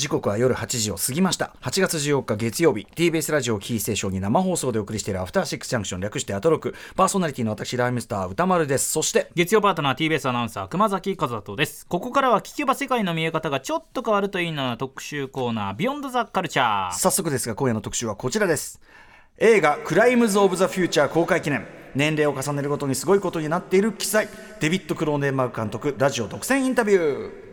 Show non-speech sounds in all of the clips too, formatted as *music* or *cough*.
時刻は夜8時を過ぎました。8月14日月曜日 TBS ラジオキーステーションに生放送でお送りしているアフターシックスジャンクション略してアトロク。パーソナリティの私ライムスター歌丸です。そして月曜パートナー TBS アナウンサー熊崎和人です。ここからは聞けば世界の見え方がちょっと変わるといいな特集コーナービヨンドザカルチャー早速ですが今夜の特集はこちらです。映画「クライムズ・オブ・ザ・フューチャー」公開記念。年齢を重ねるごとにすごいことになっている記載デビッド・クローネンマーク監督ラジオ独占インタビュー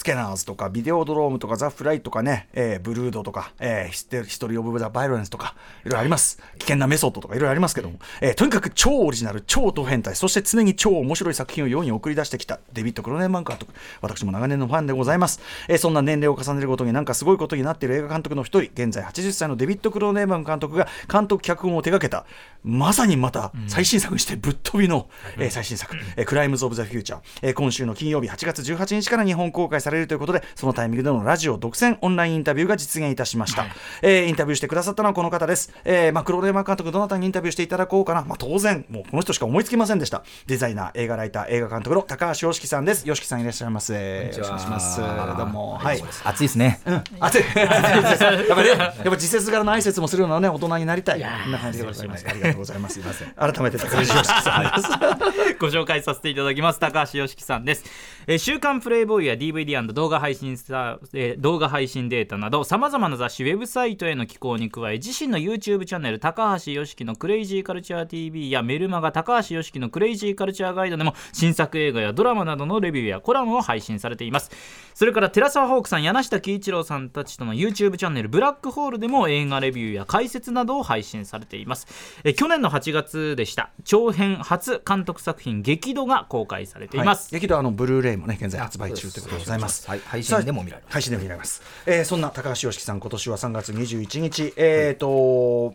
スキャナーズとかビデオドロームとかザ・フライとかね、えー、ブルードとか、えー、ヒストリー・オブ・ザ・バイオレンスとかいろいろあります。危険なメソッドとかいろいろありますけども、えー、とにかく超オリジナル超ド変態そして常に超面白い作品を世に送り出してきたデビッド・クローネンバーグ監督。私も長年のファンでございます、えー、そんな年齢を重ねるごとになんかすごいことになっている映画監督の一人現在80歳のデビッド・クローネンバーグ監督が監督脚本を手掛けたまさにまた最新作にしてぶっ飛びの、うん、えー、最新作、えー、クライムズ・オブ・ザ・フューチャー、えー、今週の金曜日8月18日から日本公開されるということでそののタイミングでのラジオ独占オンラインインタビューが実現いたしました、はい、えー、インタビューしてくださったのはこの方です、えーまあ、クローネンバーグ監督どなたにインタビューしていただこうかな、まあ、当然もうこの人しか思いつきませんでした。デザイナー映画ライター映画監督の高橋ヨシキさんです。ヨシキさんいらっしゃいますよろしくお願いしますどうも。はい。暑いですね、うん、暑い。*laughs* やっぱねやっぱ時節柄の挨拶もするようなね大人になりたい。こんな感じでございます。ありがとうございます。改めて高橋ヨシキさん。で *laughs* す *laughs* ご紹介させていただきます。高橋良樹さんです、えー、週刊プレイボーイや DVD& 動画配信さ、えー、動画配信データなどさまざまな雑誌ウェブサイトへの寄稿に加え自身の YouTube チャンネル高橋良樹のクレイジーカルチャー TV やメルマガ高橋良樹のクレイジーカルチャーガイドでも新作映画やドラマなどのレビューやコラムを配信されています。それから寺澤ホークさん柳下喜一郎さんたちとの YouTube チャンネルブラックホールでも映画レビューや解説などを配信されています。え去年の8月でした。長編初監督作品激怒が公開されています、はい、激怒あのブルーレイもね現在発売中ということでございます。はい、配信でも見られます。配信でも見られます、えー、そんな高橋良樹さん今年は3月21日。えっ、ー、と、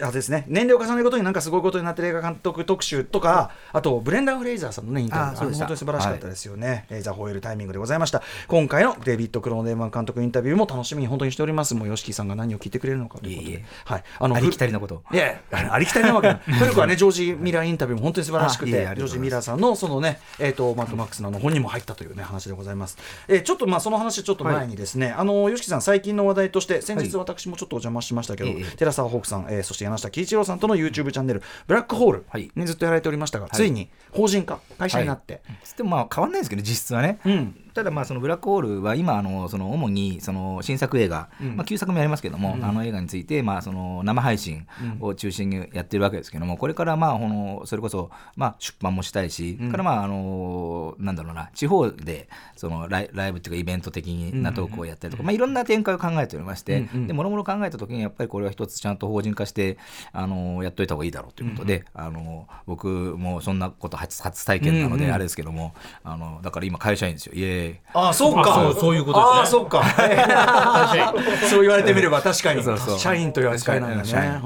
あですね、年齢を重ねることになんかすごいことになってる映画監督特集とか、あとブレンダー・フレイザーさんのね、インタビュー、本当に素晴らしかったですよね、はい、ザ・ホエールタイミングでございました。今回のデビッド・クローネーマン監督インタビューも楽しみに本当にしております。もう、吉木さんが何を聞いてくれるのかということで。いえいえ。はい、あのありきたりのこと。いや、ありきたりなわけない。*laughs* 古くはね、ジョージ・ミラーインタビューも本当に素晴らしくて、ジョージ・ミラーさんのそのね、えっ、ー、と、マットマックスの本にも入ったというね、話でございます。えー、ちょっとまあ、その話ちょっと前にですね、はい、あの、吉木さん、最近の話題として、先日私もちょっとお邪魔しましたけど、はい、寺澤ホークさん、えー、そして柳下喜一郎さんとの YouTube チャンネル、ブラックホールにずっとやられておりましたが、ついに法人化、会社になって。でもまあ変わんないですけど、実質はね。うんただまあそのブラックホールは今あのその主にその新作映画、まあ旧作もやりますけども、あの映画についてまあその生配信を中心にやってるわけですけどもこれからまあこのそれこそまあ出版もしたいし、からまああのなんだろうな地方でそのライライブっていうかイベント的なトークをやったりとか、まあいろんな展開を考えておりまして、でもろもろ考えた時にやっぱりこれは一つちゃんと法人化してあのやっといた方がいいだろうということで、あの僕もそんなこと初初体験なのであれですけども、あのだから今会社員ですよ。イエーイあそうか。そういうことですね。あそっか。*laughs* そう言われてみれば確かに。社員という扱いなんだね。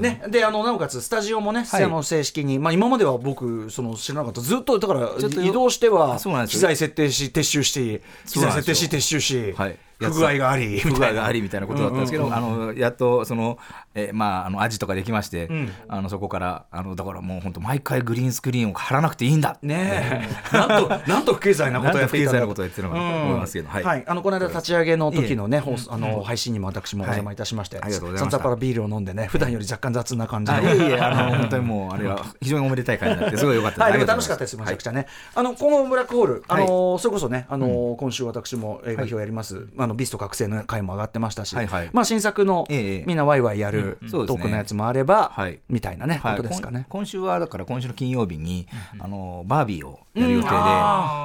ね、であのなおかつスタジオもね、はい、あの正式に、まあ、今までは僕その知らなかった。ずっとだから移動しては機材設定し撤収し機材設定し撤収し、はい、不具合があり不具合がありみたいなことだったんですけど、あのやっとその、えー、まああのアジとかできまして、うん、あのそこからあのだからもう本当毎回グリーンスクリーンを貼らなくていいんだ。ね *laughs* なんとなんと不経済なことやっていたなことやってるのかと思いますけど、はい、はい、あのこの間立ち上げの時のね、あの配信にも私もお邪魔いたしまして、はい、ありがとうございます。からビールを飲んでね普段より若干雑な感じの、いえいえあの本当にもうあれは非常におめでたい感じになってすごい良かったです。はい、楽しかったです。めちゃくちゃね。あのこのブラックホールあのそれこそねあの今週私も映画表やります。あのビスト覚醒の回も上がってましたし、はいはい、まあ、新作の、ええ、みんなワイワイやる、トークのやつもあれば、はい、みたいなね、ことですかね。今週はだから今週の金曜日に、あのバービーをやる予定で、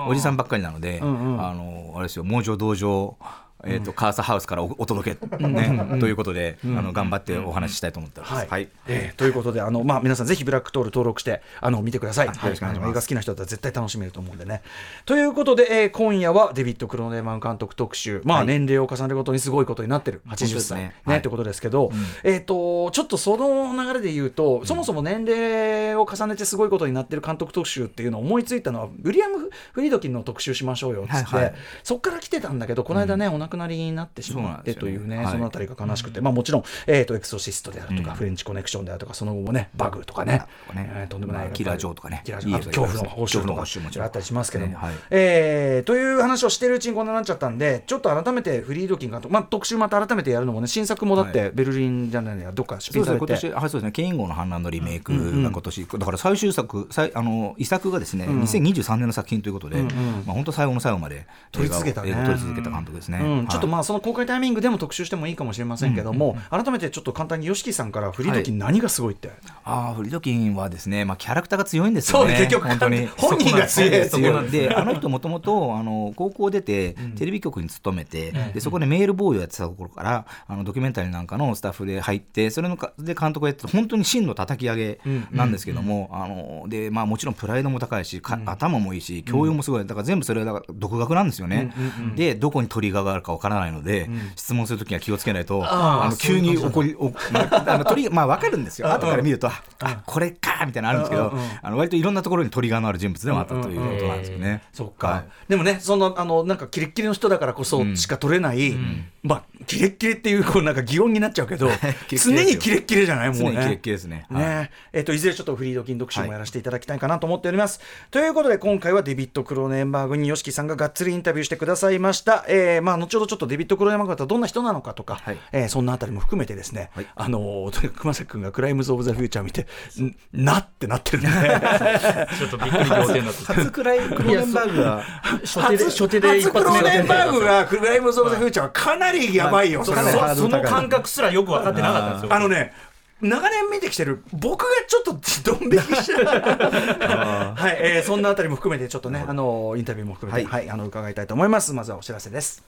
おじさんばっかりなので、うんうん、あのあれですよ猛女道場えーとカーサハウスからお届け、ねということで、あの頑張ってお話ししたいと思ってます。はい、えー、ということであの、まあ、皆さんぜひブラックトール登録してあの見てください。はい、映画好きな人だったら絶対楽しめると思うんでね。ということで、えー、今夜はデビッド・クローネーマン監督特集、まあ、年齢を重ねるごとにすごいことになってる。80歳。ね。ねとい。うことですけど、えー、とちょっとその流れで言うと、そもそも年齢を重ねてすごいことになってる監督特集っていうのを思いついたのはウィリアム・フリードキンの特集しましょうよっつって、そこから来てたんだけどこの間ね、お亡くくなりになってしまってというね、はい。そのあたりが悲しくて、まあ、もちろん、えー、とエクソシストであるとか、フレンチコネクションであるとか、その後もね、バグとかね、えーとんでもない、まあキラージョーとかね。キラ恐怖の報酬とか報酬もちろん。あったりしますけども、ねはい。えーという話をしているうちにこんなになっちゃったんで、ちょっと改めてフリードキン監督、まあ、特集また改めてやるのもね、新作もだって、ベルリンじゃないや、どっか出品されて。ですね。今年はいそうですね。ケイン号の反乱のリメイクが今年、だから最終作最あの遺作がですね、2023年の作品ということで、まあ本当最後の最後まで撮り続けたね。撮り続けた監督ですね、うん、ちょっとはいまあその公開タイミングでも特集してもいいかもしれませんけども、改めてちょっと簡単に YOSHIKI さんからフリードキン何がすごいって、ああフリドキンはですね、まあ、キャラクターが強いんですよね。そう結局本当に。*laughs* 本人が強いやつそこなんで *laughs* あの人もともとあの高校出てテレビ局に勤めて、でそこでメールボーイをやってたところからあのドキュメンタリーなんかのスタッフで入ってそれのかで監督をやって本当に真の叩き上げなんですけども、あのでまあ、もちろんプライドも高いしか頭もいいし教養もすごい。だから全部それはだから独学なんですよね、でどこにトリガーがあるかわからないので、質問するときには気をつけないとあの急に怒りああのトリまあ分かるんですよ。後から見るとあこれかみたいなのあるんですけどあの割といろんなところにトリガーのある人物でもあったということなんですよね。そっか、はい。でもねそのあのなんかキレッキレの人だからこそしか取れない、まあキレッキレっていうこうなんか擬音になっちゃうけど *laughs* 常よ。にキレッキレじゃないもうね。常にキレッキレですね。はい。ね。えっといずれちょっとフリードキン読書もやらせていただきたいかなと思っております。ということで今回はデビッド・クローネンバーグに YOSHIKI さんががっつりインタビューしてくださいました。えーまあ、後ほどちょっとデビッド・クローネンバーグとはどんな人なのかとか、はい。えーそんなあたりも含めてですね、はい。あのーとにかく熊崎君がクライムズ・オブ・ザ・フューチャー見てんなってなってるんで *laughs* ちょっとびっくり仰天だった。初くらいクローネンバーグが初手で、初手で一初クローンバーグががクライムズ・オブ・ザ・フューチャーはかなりやばいよ、はかなりハードそル高いの感覚すらよく分かってなかったんですよ。あのね、長年見てきてる僕がちょっとドン引きしてる *laughs* はい、えーそんなあたりも含めてちょっとねあのインタビューも含めて、ははいいあの伺いたいと思います。まずはお知らせです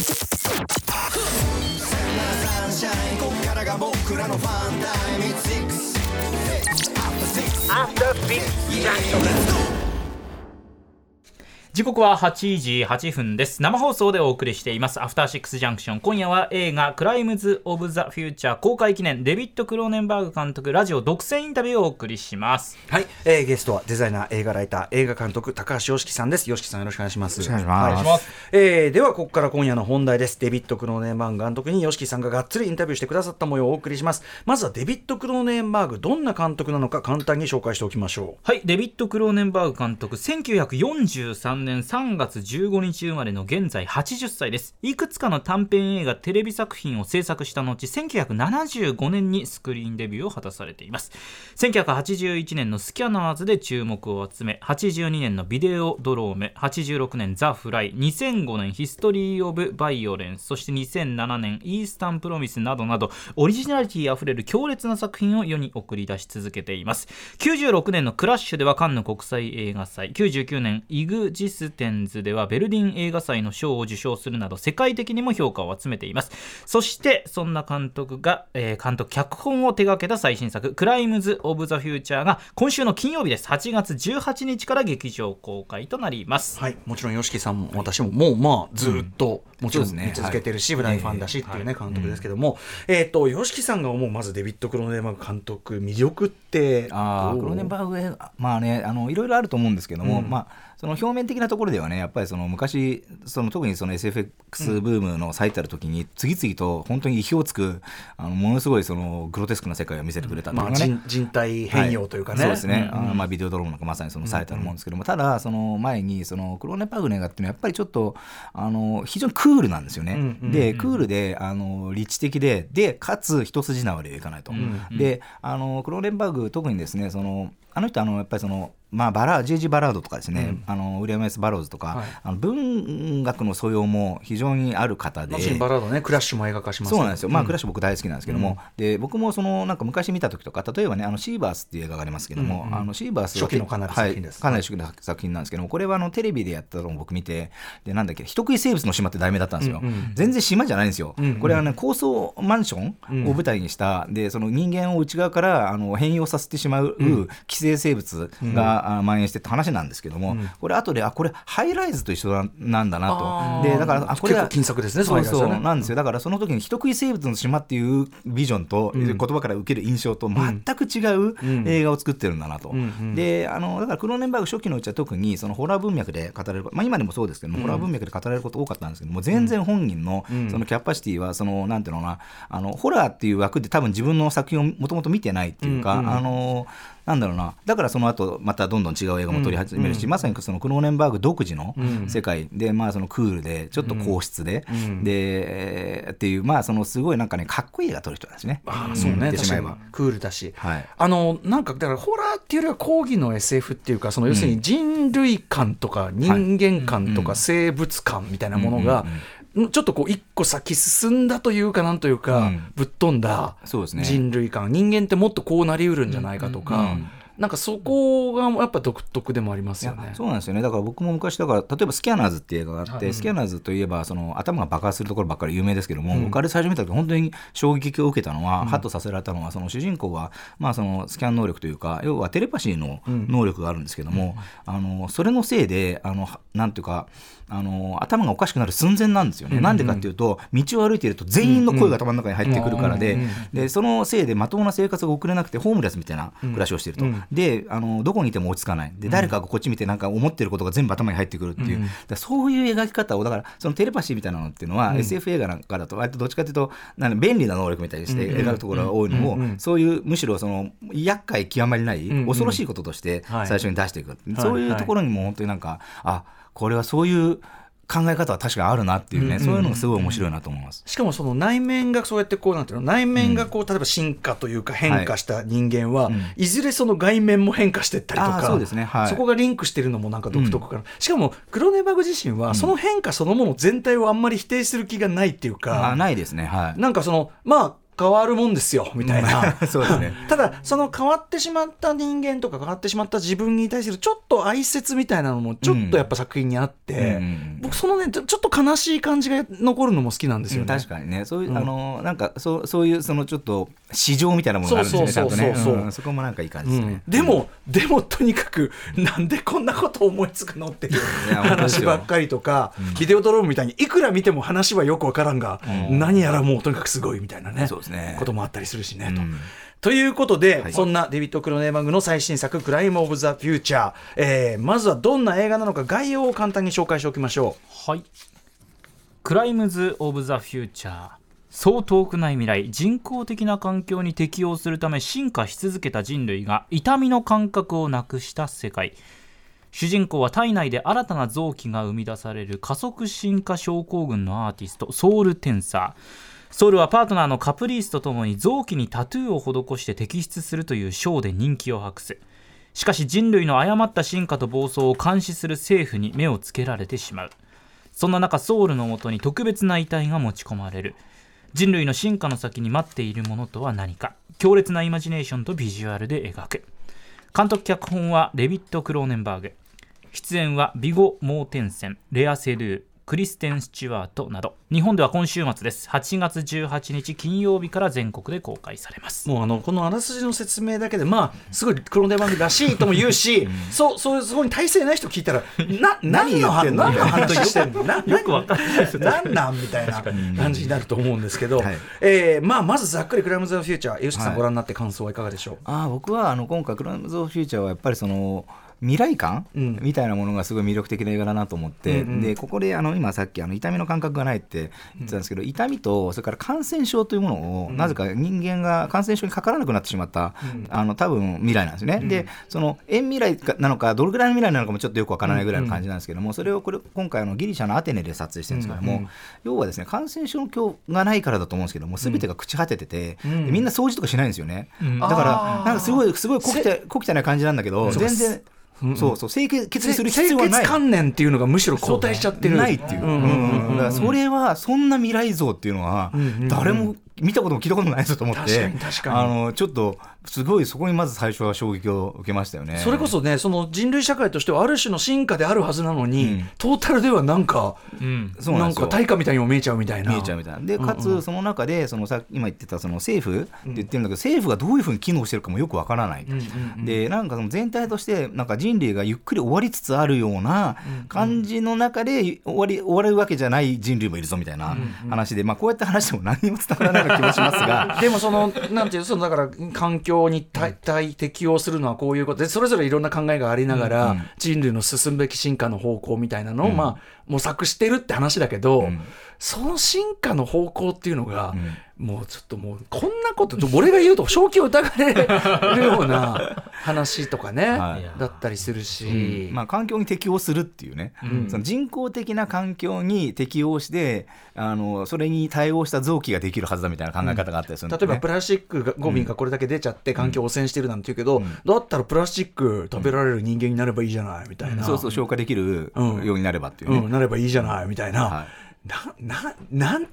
サンシャインこっからが僕らのファンタイム It's 6 After 6 After 6 Junction Let's go 時刻は8時8分です。生放送でお送りしています。アフターシックスジャンクション。今夜は映画クライムズ・オブ・ザ・フューチャー。公開記念デビッド・クローネンバーグ監督ラジオ独占インタビューをお送りします。はい、えーゲストはデザイナー映画ライター映画監督高橋ヨシキさんです。ヨシキさんよろしくお願いします。よろしくお願いします。はい。えーではここから今夜の本題です。デビッド・クローネンバーグ監督にヨシキさんががっつりインタビューしてくださった模様をお送りします。まずはデビッド・クローネンバーグどんな監督なのか簡単に紹介しておきましょう。はい、デビッド・クローネンバーグ監督、1943年3月15日生まれの現在80歳です。いくつかの短編映画、テレビ作品を制作した後、1975年にスクリーンデビューを果たされています。1981年のスキャナーズで注目を集め、82年のビデオドローム、86年ザ・フライ、2005年ヒストリー・オブ・バイオレンス、そして2007年イースタン・プロミスなどなど、オリジナリティあふれる強烈な作品を世に送り出し続けています。96年のクラッシュではカンヌ国際映画祭、99年イグジステンズではベルリン映画祭の賞を受賞するなど世界的にも評価を集めています。そして、そんな監督が、えー監督脚本を手掛けた最新作、クライムズ・オブ・ザ・フューチャーが今週の金曜日です。8月18日から劇場公開となります。はい、もちろん YOSHIKI さんも私ももうまあずっと、もちろん見続けてるし、はい大ファンだしっていうね、監督ですけども、えっ、と YOSHIKI さんが思うまずデビッド・クローネンバーグ監督魅力ってあークローネンバーグまあねあのいろいろあると思うんですけども、まあその表面的なところではねやっぱりその昔その特にその SFX ブームの最たる時に次々と本当に意表をつくあのものすごいそのグロテスクな世界を見せてくれたっていうまあ、のがね、人人体変容というかね、そうですね、あのまあ、ビデオドロームなんかまさにその最たるもんですけども、ただその前にそのクローネンバーグの映画っていうのはやっぱりちょっとあの非常にクールなんですよね、うんうんうんでクールであの理知的ででかつ一筋縄ではいかないと、であのクローネンバーグ特にですねそのあの人あのやっぱりそのまあ、バラ J.G. バラードとかですね、あのウィリアム・エス・バローズとか、はい。あの文学の素養も非常にある方で、バラードねクラッシュも映画化しますそうなんですよ、まあ、クラッシシュ僕大好きなんですけども、で僕もそのなんか昔見た時とか例えばねあのシーバースっていう映画がありますけども、あのシーバースは初期のかなり作品です。はい、かなり初期の作品なんですけどもこれはあのテレビでやったのを僕見てでなんだっけ人食い生物の島って題名だったんですよ、全然島じゃないんですよ、これはね高層マンションを舞台にした、でその人間を内側からあの変容させてしまう寄生生物が、があ蔓延してって話なんですけども、これ後であこれハイライズと一緒ななんだなと。でだからあこれは金策ですねそうそうなんですよ。だからその時に人食い生物の島っていうビジョンと、言葉から受ける印象と全く違う映画を作ってるんだなと、であのだからクローネンバーグ初期のうちは特にそのホラー文脈で語られる、まあ、今でもそうですけども、ホラー文脈で語られること多かったんですけども全然本人のそのキャパシティはそのなんていうのかなあのホラーっていう枠で多分自分の作品をもともと見てないっていうか、あのなんだろうな。だからその後またどんどん違う映画も撮り始めるし、まさにそのクローネンバーグ独自の世界で、まあそのクールでちょっと硬質で、で、えーっていうまあそのすごいなんかねかっこいい映画撮る人なんですね。ああそうね、クールだし、はい。あのなんかだからホラーっていうよりは講義の SF っていうかその要するに人類観とか人間観とか生物観みたいなものが、ちょっとこう一個先進んだというかなんというか、うん。ぶっ飛んだそうですね。人類観。人間ってもっとこうなりうるんじゃないかとか、うん。うん。なんかそこがやっぱ独特でもありますよね。そうなんですよね。だから僕も昔だから例えば「スキャナーズ」っていう映画があって、スキャナーズといえばその頭が爆発するところばっかり有名ですけども、僕あれ最初見た時本当に衝撃を受けたのは、ハッとさせられたのはその主人公は、まあ、そのスキャン能力というか要はテレパシーの能力があるんですけども、あのそれのせいであのはなんていうかあの頭がおかしくなる寸前なんですよね。なんでかっていうと道を歩いていると全員の声が頭の中に入ってくるからで,、でそのせいでまともな生活が送れなくてホームレスみたいな暮らしをしていると。であのどこにいても落ち着かない。で誰かがこっち見てなんか思ってることが全部頭に入ってくるっていう、そういう描き方をだからそのテレパシーみたいなのっていうのは、SF 映画なんかだと割とどっちかというとなんか便利な能力みたいにして描くところが多いのを、そういうむしろその厄介極まりない、恐ろしいこととしてはい。最初に出していく、い。そういうところにも本当になんかあこれはそういう考え方は確かにあるなっていうね、そういうのがすごい面白いなと思います。しかもその内面がそうやってこうなんていうの内面がこう例えば進化というか変化した人間は、い。ずれその外面も変化していったりとかそうですね。はい。そこがリンクしてるのもなんか独特かな、しかもクロネバグ自身はその変化そのもの全体をあんまり否定する気がないっていうか、あないですね。はい。なんかそのまあ変わるもんですよみたいな。*laughs* そうですね。ただその変わってしまった人間とか変わってしまった自分に対するちょっと哀説みたいなのもちょっとやっぱ作品にあって、うん僕そのねちょっと悲しい感じが残るのも好きなんですよね。確かにね。そういう、うん。あのなんかそうそういうそのちょっと市場みたいなものがあるんですよねちゃんとねそこもなんかいい感じですね、でも、でもとにかくなんでこんなこと思いつくのっていう話ばっかりとか、ビデオドロームみたいにいくら見ても話はよくわからんが、何やらもうとにかくすごいみたいなねですね。こともあったりするしね、とうん。と。いうことで、はい。そんなデビッド・クロネーマングの最新作「クライム・オブ・ザ・フューチャー」えーまずはどんな映画なのか概要を簡単に紹介しておきましょはい。クライムズ・オブ・ザ・フューチャー。そう遠くない未来。人工的な環境に適応するため進化し続けた人類が痛みの感覚をなくした世界。主人公は体内で新たな臓器が生み出される加速進化症候群のアーティストソウルテンサーソウルはパートナーのカプリースとともに臓器にタトゥーを施して摘出するというショーで人気を博す。しかし人類の誤った進化と暴走を監視する政府に目をつけられてしまう。そんな中ソウルのもとに特別な遺体が持ち込まれる。人類の進化の先に待っているものとは何か。強烈なイマジネーションとビジュアルで描く。監督脚本はレビット・クローネンバーグ。出演はビゴ・モーテンセンレア・セルークリステン・スチュワートなど。日本では今週末です。8月18日金曜日から全国で公開されます。うもうあのこのあらすじの説明だけでまあすごいクロネーマングらしいとも言うし、*laughs* そうそういうそこに体制ない人聞いたらな *laughs* 何の？話何の話してんの？*laughs* なよくわかんないです何なん？みたいな感じになると思うんですけど、はい。えーまあまずざっくりクライムズ・フューチャー吉木さんはい。ご覧になって感想はいかがでしょう、あー僕はあの今回「クライムズ・オブ・フューチャー」はやっぱりその未来感、うん。みたいなものがすごい魅力的な映画だなと思って、うんうん。でここであの今さっきあの痛みの感覚がないって言ってたんですけど、痛みとそれから感染症というものを、なぜか人間が感染症にかからなくなってしまった、あの多分未来なんですね、でその遠未来かなのかどれぐらいの未来なのかもちょっとよくわからないぐらいの感じなんですけども、それをこれ今回あのギリシャのアテネで撮影してるんですけども、要はですね感染症の今日がないからだと思うんですけども全てが朽ち果ててて、でみんな掃除とかしないんですよね、だからなんかすごいすごい小汚い小汚い感じなんだけど全然そうそう。清潔にする必要はない。清潔観念っていうのがむしろ後退しちゃってるないっていう、んうんだからそれはそんな未来像っていうのは誰も見たことも聞いたこともないぞと思って、確かに確かに。あのちょっとすごいそこにまず最初は衝撃を受けましたよね。それこそねその人類社会としてはある種の進化であるはずなのに、うん。トータルではなんか、うん。なんそうなんか対価みたいにも見えちゃうみたいな。見えちゃうみたいな。でかつその中でそのさ今言ってたその政府って言ってるんだけど、政府がどういうふうに機能してるかもよくわからない、でなんかその全体としてなんか人類がゆっくり終わりつつあるような感じの中で終わり終わるわけじゃない人類もいるぞみたいな話で、まあ、こうやって話しても何にも伝わらない気もしますが。*laughs* でもそのなんていうそのだから環境に対対適応するのはこういうことでそれぞれいろんな考えがありながら、人類の進むべき進化の方向みたいなのを、うん。まあ模索してるって話だけど、うん。その進化の方向っていうのが、もうちょっともうこんなこと俺が言うと正気を疑われるような話とかね、はい。だったりするし、まあ、環境に適応するっていうね、うん。その人工的な環境に適応してあのそれに対応した臓器ができるはずだみたいな考え方があったりするね。例えばプラスチックがゴミがこれだけ出ちゃって環境汚染してるなんて言うけど、うんだったらプラスチック食べられる人間になればいいじゃないみたいな、そうそう消化できるうんようになればっていうね、うん、なればいいじゃないみたいな、はい。なななん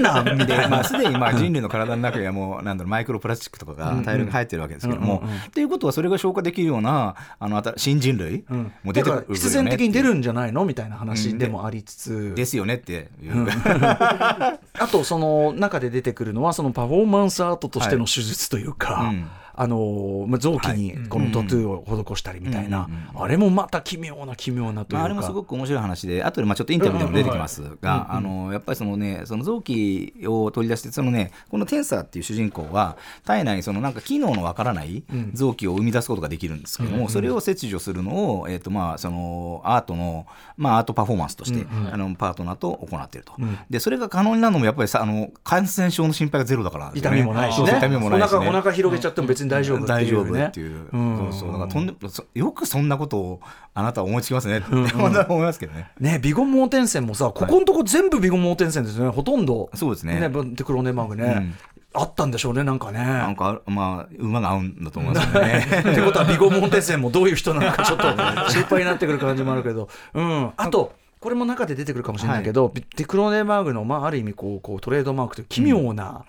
なんなん？*laughs* みたいで、まあ、な。すでにまあ人類の体の中にはもうなんだろうマイクロプラスチックとかが大量に入ってるわけですけども、うんうんうん。っていうことはそれが消化できるようなあの新新人類うんも出てくるよね。必然的に出るんじゃないの？みたいな話でもありつつ、ですよねっていう、あとその中で出てくるのはそのパフォーマンスアートとしての手術というか、うんあのまあ、臓器にこのタトゥーを施したりみたいな、あれもまた奇妙な奇妙なというか、まあ、あれもすごく面白い話で、後でまあちょっとインタビューでも出てきますが、あのやっぱりそのね、その臓器を取り出して、そのね、このテンサーっていう主人公は、体内にそのなんか機能のわからない臓器を生み出すことができるんですけども、それを切除するのを、えっ、とまあそのアートの、まあアートパフォーマンスとして、あのパートナーと行っていると、で、それが可能になるのもやっぱりさ、あの感染症の心配がゼロだから痛ね、みもないし痛みもないし、ね、お腹お腹広げちゃっても別に大丈夫っていうね。大丈夫っていう、うんそう。そうだからとんでそよくそんなことをあなたは思いつきますねって、思いますけどね。ね、ビゴ盲点線もさ、ここのとこ全部ビゴ盲点線ですよね、ほとんど。そうですね。ね、テクロネマーグね、うん。あったんでしょうね、なんかね。なんかまあ馬が合うんだと思いますよね。*laughs* ってことは、ビゴモンテ線もどういう人なのか、ちょっと *laughs* 心配になってくる感じもあるけど、うん、あと、これも中で出てくるかもしれないけど、ビテクロネマーグの、まあ、ある意味こう、こうトレードマークという奇妙な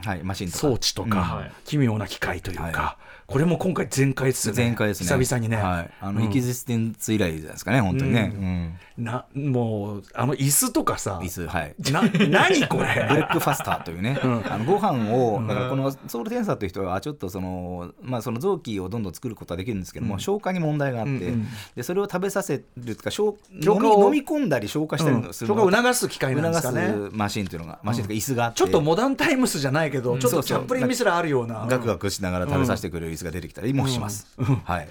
装置とか、奇妙な機械というか、はこれも今回、全開ですよね、前回ですね。久々にね。はい。あの、うんエキジステンツ以来じゃないですかね、本当にね。なもう、あの椅子とかさうん。、椅子はい。な何こ *laughs* ブレれックファスターというね、あのご飯を、だからこのソウルテンサーという人は、ちょっとその、まあ、その臓器をどんどん作ることはできるんですけども、消化に問題があって、うんうんでそれを食べさせるとか、消消化を飲み込んだり消化したりするそのを促す機械なんですかね。促すマシンというのが、マシンというか、椅子があって、ちょっとモダンタイムスじゃないけど、ちょっとチャップリンミスラーあるような。ガクガクしながら食べさせてくれる椅子が出てきたりもします。はい。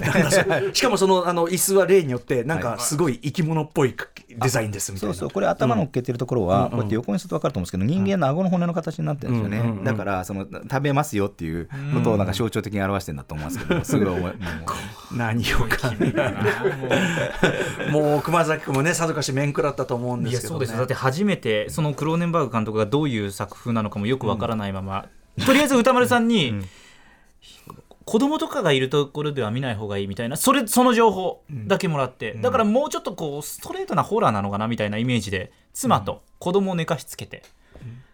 しかもそのあの椅子は例によってなんかすごい生き物っぽいデザインですみたいな。そうそうこれ頭乗っけてるところは、こうやって横にすると分かると思うんですけど人間の顎の骨の形になってるんですよね、うんうんうんだからその食べますよっていうことをなんか象徴的に表してるんだと思うんですけど、すぐ思い何をかもう熊崎君もねさぞかし面食らったと思うんですけど、ね、そうですよだって初めてそのクローネンバーグ監督がどういう作風なのかもよくわからないまま、とりあえず歌丸さんに、子供とかがいるところでは見ない方がいいみたいなそれその情報だけもらって、だからもうちょっとこうストレートなホラーなのかなみたいなイメージで妻と子供を寝かしつけて、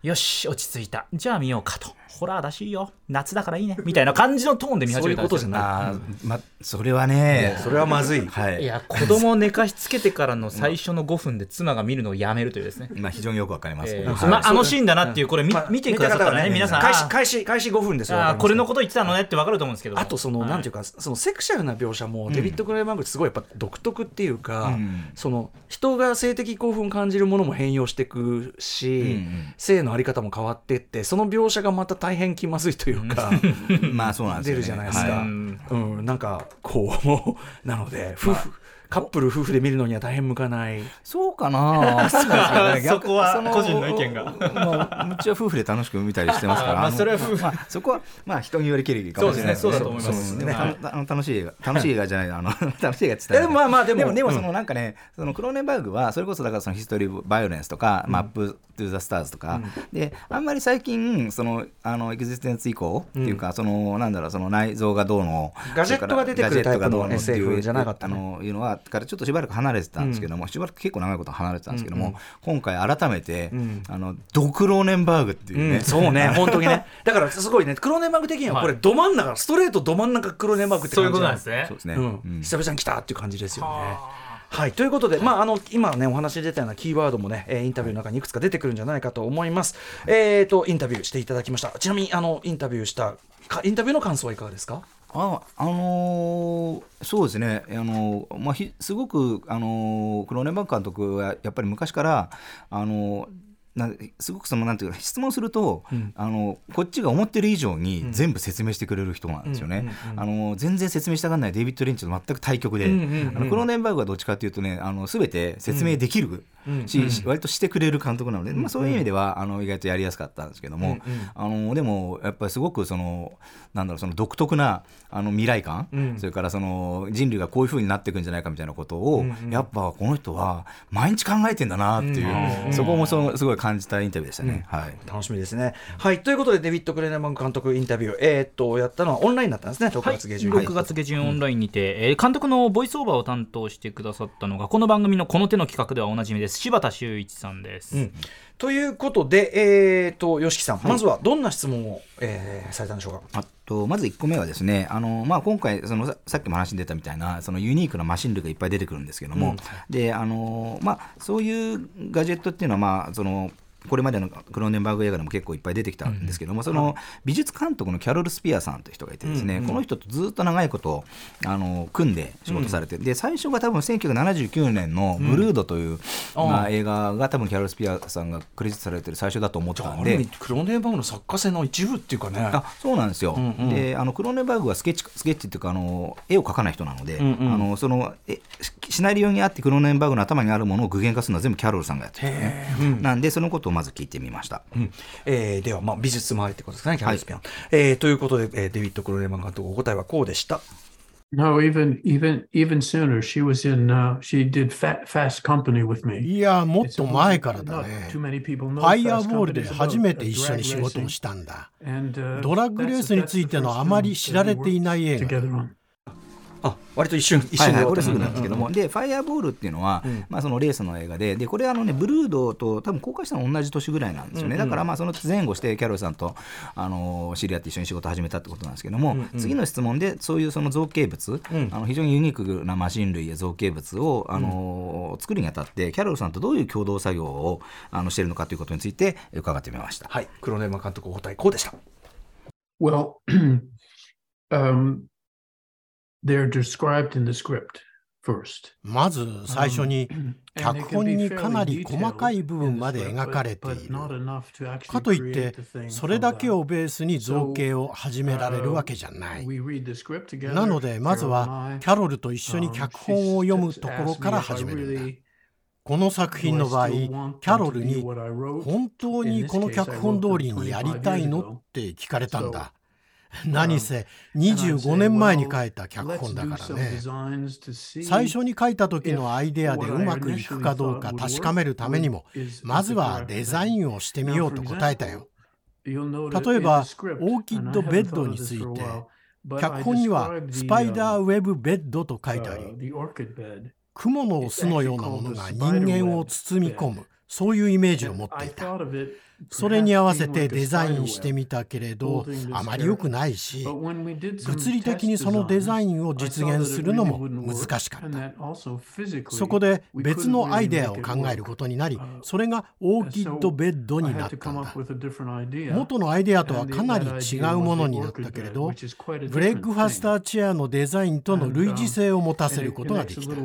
よし落ち着いた。じゃあ見ようかとホラーらしいよ。夏だからいいね。みたいな感じのトーンで見始めたんですよ。そういうことじゃない。あーまそれはねそれはまずい。はい。いや子供を寝かしつけてからの最初の5分で妻が見るのをやめるというですね、まあ非常によくわかります、えーはい。まあ、あのシーンだなっていうこれ見,、まあ見てくださったらね皆さん。開始開始開始5分ですよ。あーこれのここと言ってたのねって分かると思うんですけど。あとその、はい。なんていうかそのセクシャルな描写もデビッド・クレイマングってすごいやっぱ独特っていうか、うん。その人が性的興奮を感じるものも変容していくし、うんうん。性のあり方も変わっていってその描写がまた大変気まずいというか、まあそうなんですよ、ね、出るじゃないですか、はうん。なんかこうなので夫婦、カップル夫婦で見るのには大変向かない。そうかな。*laughs* そこは逆個人の意見が。まあ、うちは夫婦で楽しく見たりしてますから。*laughs* まあのそれは夫婦。まあ、そこはまあ人によりけりかもしれないそうですね。そうだと思います。そうねはい。たあの楽しい映画楽しい映画じゃないあの *laughs* 楽しい映画って言ったらえでもまあまあでも。うんでもでもそのなんかね、そのクローネンバーグはそれこそだからそのヒストリー・バイオレンスとか、マップ・トゥ・ザ・スターズとか、であんまり最近そのあのエグジステンス以降っていうか、そのなんだろうその内臓がどうのもガジェットが出てくるタイプのガジェットがどうのっていう SF じゃなかったのいうのはからちょっとしばらく離れてたんですけども、しばらく結構長いこと離れてたんですけども、今回改めて、あのドクローネンバーグっていうね、うん、そうね、*laughs* 本当にね。だからすごいね、クローネンバーグ的にはこれ、ど真ん中、ストレートど真ん中クローネンバーグってそういう感じことなんですね。そうですね、うん。うん。久々に来たっていう感じですよね。はいということで、まあ、あの今ねお話に出たようなキーワードもね、えーインタビューの中にいくつか出てくるんじゃないかと思います。えー、とインタビューしていただきました。ちなみにあのインタビューしたかインタビューの感想はいかがですか？ああのーそうですね、あのーまあ、ひすごく、あのークローネンバーグ監督はやっぱり昔から、あのすごくそのなんていうか質問すると、あのこっちが思ってる以上に全部説明してくれる人なんですよね。あの全然説明したがらないデイビッド・リンチと全く対極で、うんうんうんあのクローネンバーグはどっちかというとねあの全て説明できるし、し割としてくれる監督なので、まあ、そういう意味ではあの意外とやりやすかったんですけども、あのでもやっぱりすごくそのなんだろうその独特なあの未来感、うん。それからその人類がこういうふうになっていくんじゃないかみたいなことを、やっぱこの人は毎日考えてんだなっていう、そこもそのすごい感じたインタビューでしたね。はい。楽しみですね。はい。ということでデビッド・クレーネンバーグ監督インタビュー、えー、っとやったのはオンラインだったんですね。6はい、月下旬、6月下旬オンラインにて、えー監督のボイスオーバーを担当してくださったのがこの番組のこの手の企画ではおなじみです柴田修一さんです、うん。ということで、えー、と YOSHIKI さん、まずはどんな質問を、えーされたんでしょうか？あとまず1個目はですねあの、まあ、今回そのささっきも話に出たみたいなそのユニークなマシン類がいっぱい出てくるんですけども、であの、まあ、そういうガジェットっていうのは、まあ、そのこれまでのクローネンバーグ映画でも結構いっぱい出てきたんですけども、その美術監督のキャロル・スピアさんという人がいてですね、この人とずっと長いことあの組んで仕事されて、で最初が多分1979年の「ブルード」という、まあ、映画が多分キャロル・スピアさんがクレジットされてる最初だと思ってたんで。クローネンバーグの作家性の一部っていうかね。あそうなんですよ、んうん。であのクローネンバーグはスケッチスケッチっていうかあの絵を描かない人なので、んうん。あのそのえシナリオにあってクローネンバーグの頭にあるものを具現化するのは全部キャロルさんがやってるんですね、なんでそのことをまず聞いてみました、うんえーでは、まあ、美術周りってことですかね、キャロルスピアン。えーということで、えーデビッド・クローネン監督、お答えはこうでした。No, even even even sooner. She was in. Uh, she did fa- Fast Company with me. いや、もっと前からだね。ファイヤー Fast ボールで初めて一緒に仕事.をしたんだ。Uh, ドラッグレースについてのあまり知られていない映画.あ割と一瞬、一はいはい、これすぐなんですけども、で、ファイアーボールっていうのは、まあ、そのレースの映画で、でこれあの、ね、ブルードと多分公開したの同じ年ぐらいなんですよね、だからまあその前後してキャロルさんとあの知り合って一緒に仕事を始めたってことなんですけども、次の質問で、そういうその造形物、あの非常にユニークなマシン類や造形物をあの、作るにあたって、キャロルさんとどういう共同作業をあのしているのかということについて伺ってみました。はい、クローネンバーグ監督、お答えこうでした。Well, *clears throat* um, まず最初に脚本にかなり細かい部分まで描かれている。かといってそれだけをベースに造形を始められるわけじゃない。なのでまずはキャロルと一緒に脚本を読むところから始めるこの作品の場合キャロルに「本当にこの脚本通りにやりたいの?」って聞かれたんだ。*laughs* 何せ25年前に書いた脚本だからね。最初に書いた時のアイデアでうまくいくかどうか確かめるためにも、まずはデザインをしてみようと答えたよ。例えば、オーキッドベッドについて、脚本にはスパイダーウェブベッドと書いてあり、雲の巣のようなものが人間を包み込む、そういうイメージを持っていた。それに合わせてデザインしてみたけれど、あまり良くないし、物理的にそのデザインを実現するのも難しかった。そこで別のアイデアを考えることになり、それがオーキッドベッドになったんだ。元のアイデアとはかなり違うものになったけれど、ブレックファスターチェアのデザインとの類似性を持たせることができた。こ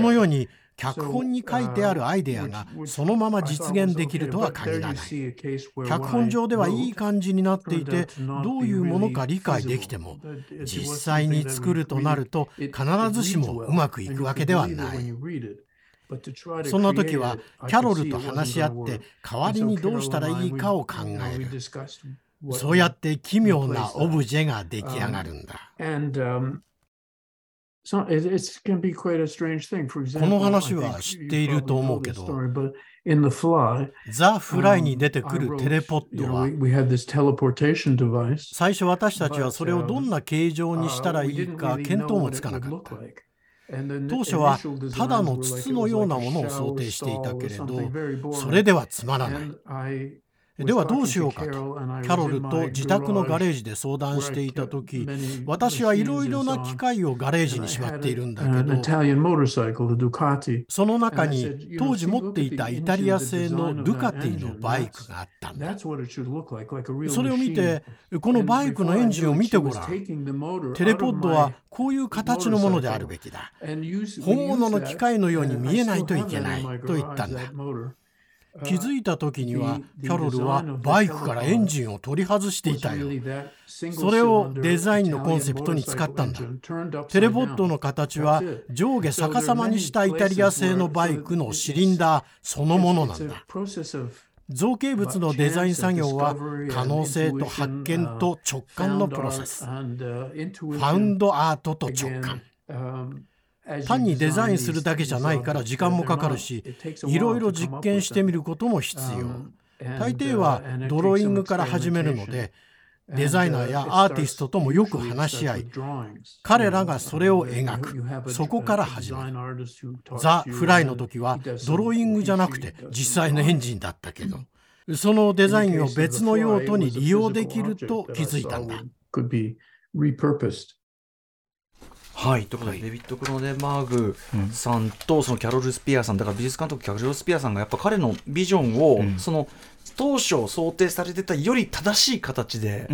のように脚本に書いてあるアイデアがそのまま実現できるとは限らない。脚本上ではいい感じになっていてどういうものか理解できても実際に作るとなると必ずしもうまくいくわけではない。そんな時はキャロルと話し合って代わりにどうしたらいいかを考える。そうやって奇妙なオブジェが出来上がるんだ。Um, この話は知っていると思うけど、ザ・フライに出てくるテレポットは、最初私たちはそれをどんな形状にしたらいいか見当もつかなかった。当初はただの筒のようなものを想定していたけれど、それではつまらない。ではどうしようかと。キャロルと自宅のガレージで相談していた時私はいろいろな機械をガレージにしまっているんだけどその中に当時持っていたイタリア製のドゥカティのバイクがあったんだ。それを見てこのバイクのエンジンを見てごらん。テレポッドはこういう形のものであるべきだ。本物の機械のように見えないといけないと言ったんだ気づいた時にはキャロルはバイクからエンジンを取り外していたよ。それをデザインのコンセプトに使ったんだ。テレポットの形は上下逆さまにしたイタリア製のバイクのシリンダーそのものなんだ。造形物のデザイン作業は可能性と発見と直感のプロセス。ファウンドアートと直感単にデザインするだけじゃないから時間もかかるしいろいろ実験してみることも必要。大抵はドローイングから始めるのでデザイナーやアーティストともよく話し合い彼らがそれを描く。そこから始まる。ザ・フライの時はドローイングじゃなくて実際のエンジンだったけど。そのデザインを別の用途に利用できると気づいたんだ。はい、ということで、デビッド・クロネマーグさんとそのキャロル・スピアさんだから美術監督キャロル・スピアさんがやっぱ彼のビジョンを、その当初想定されてたより正しい形で、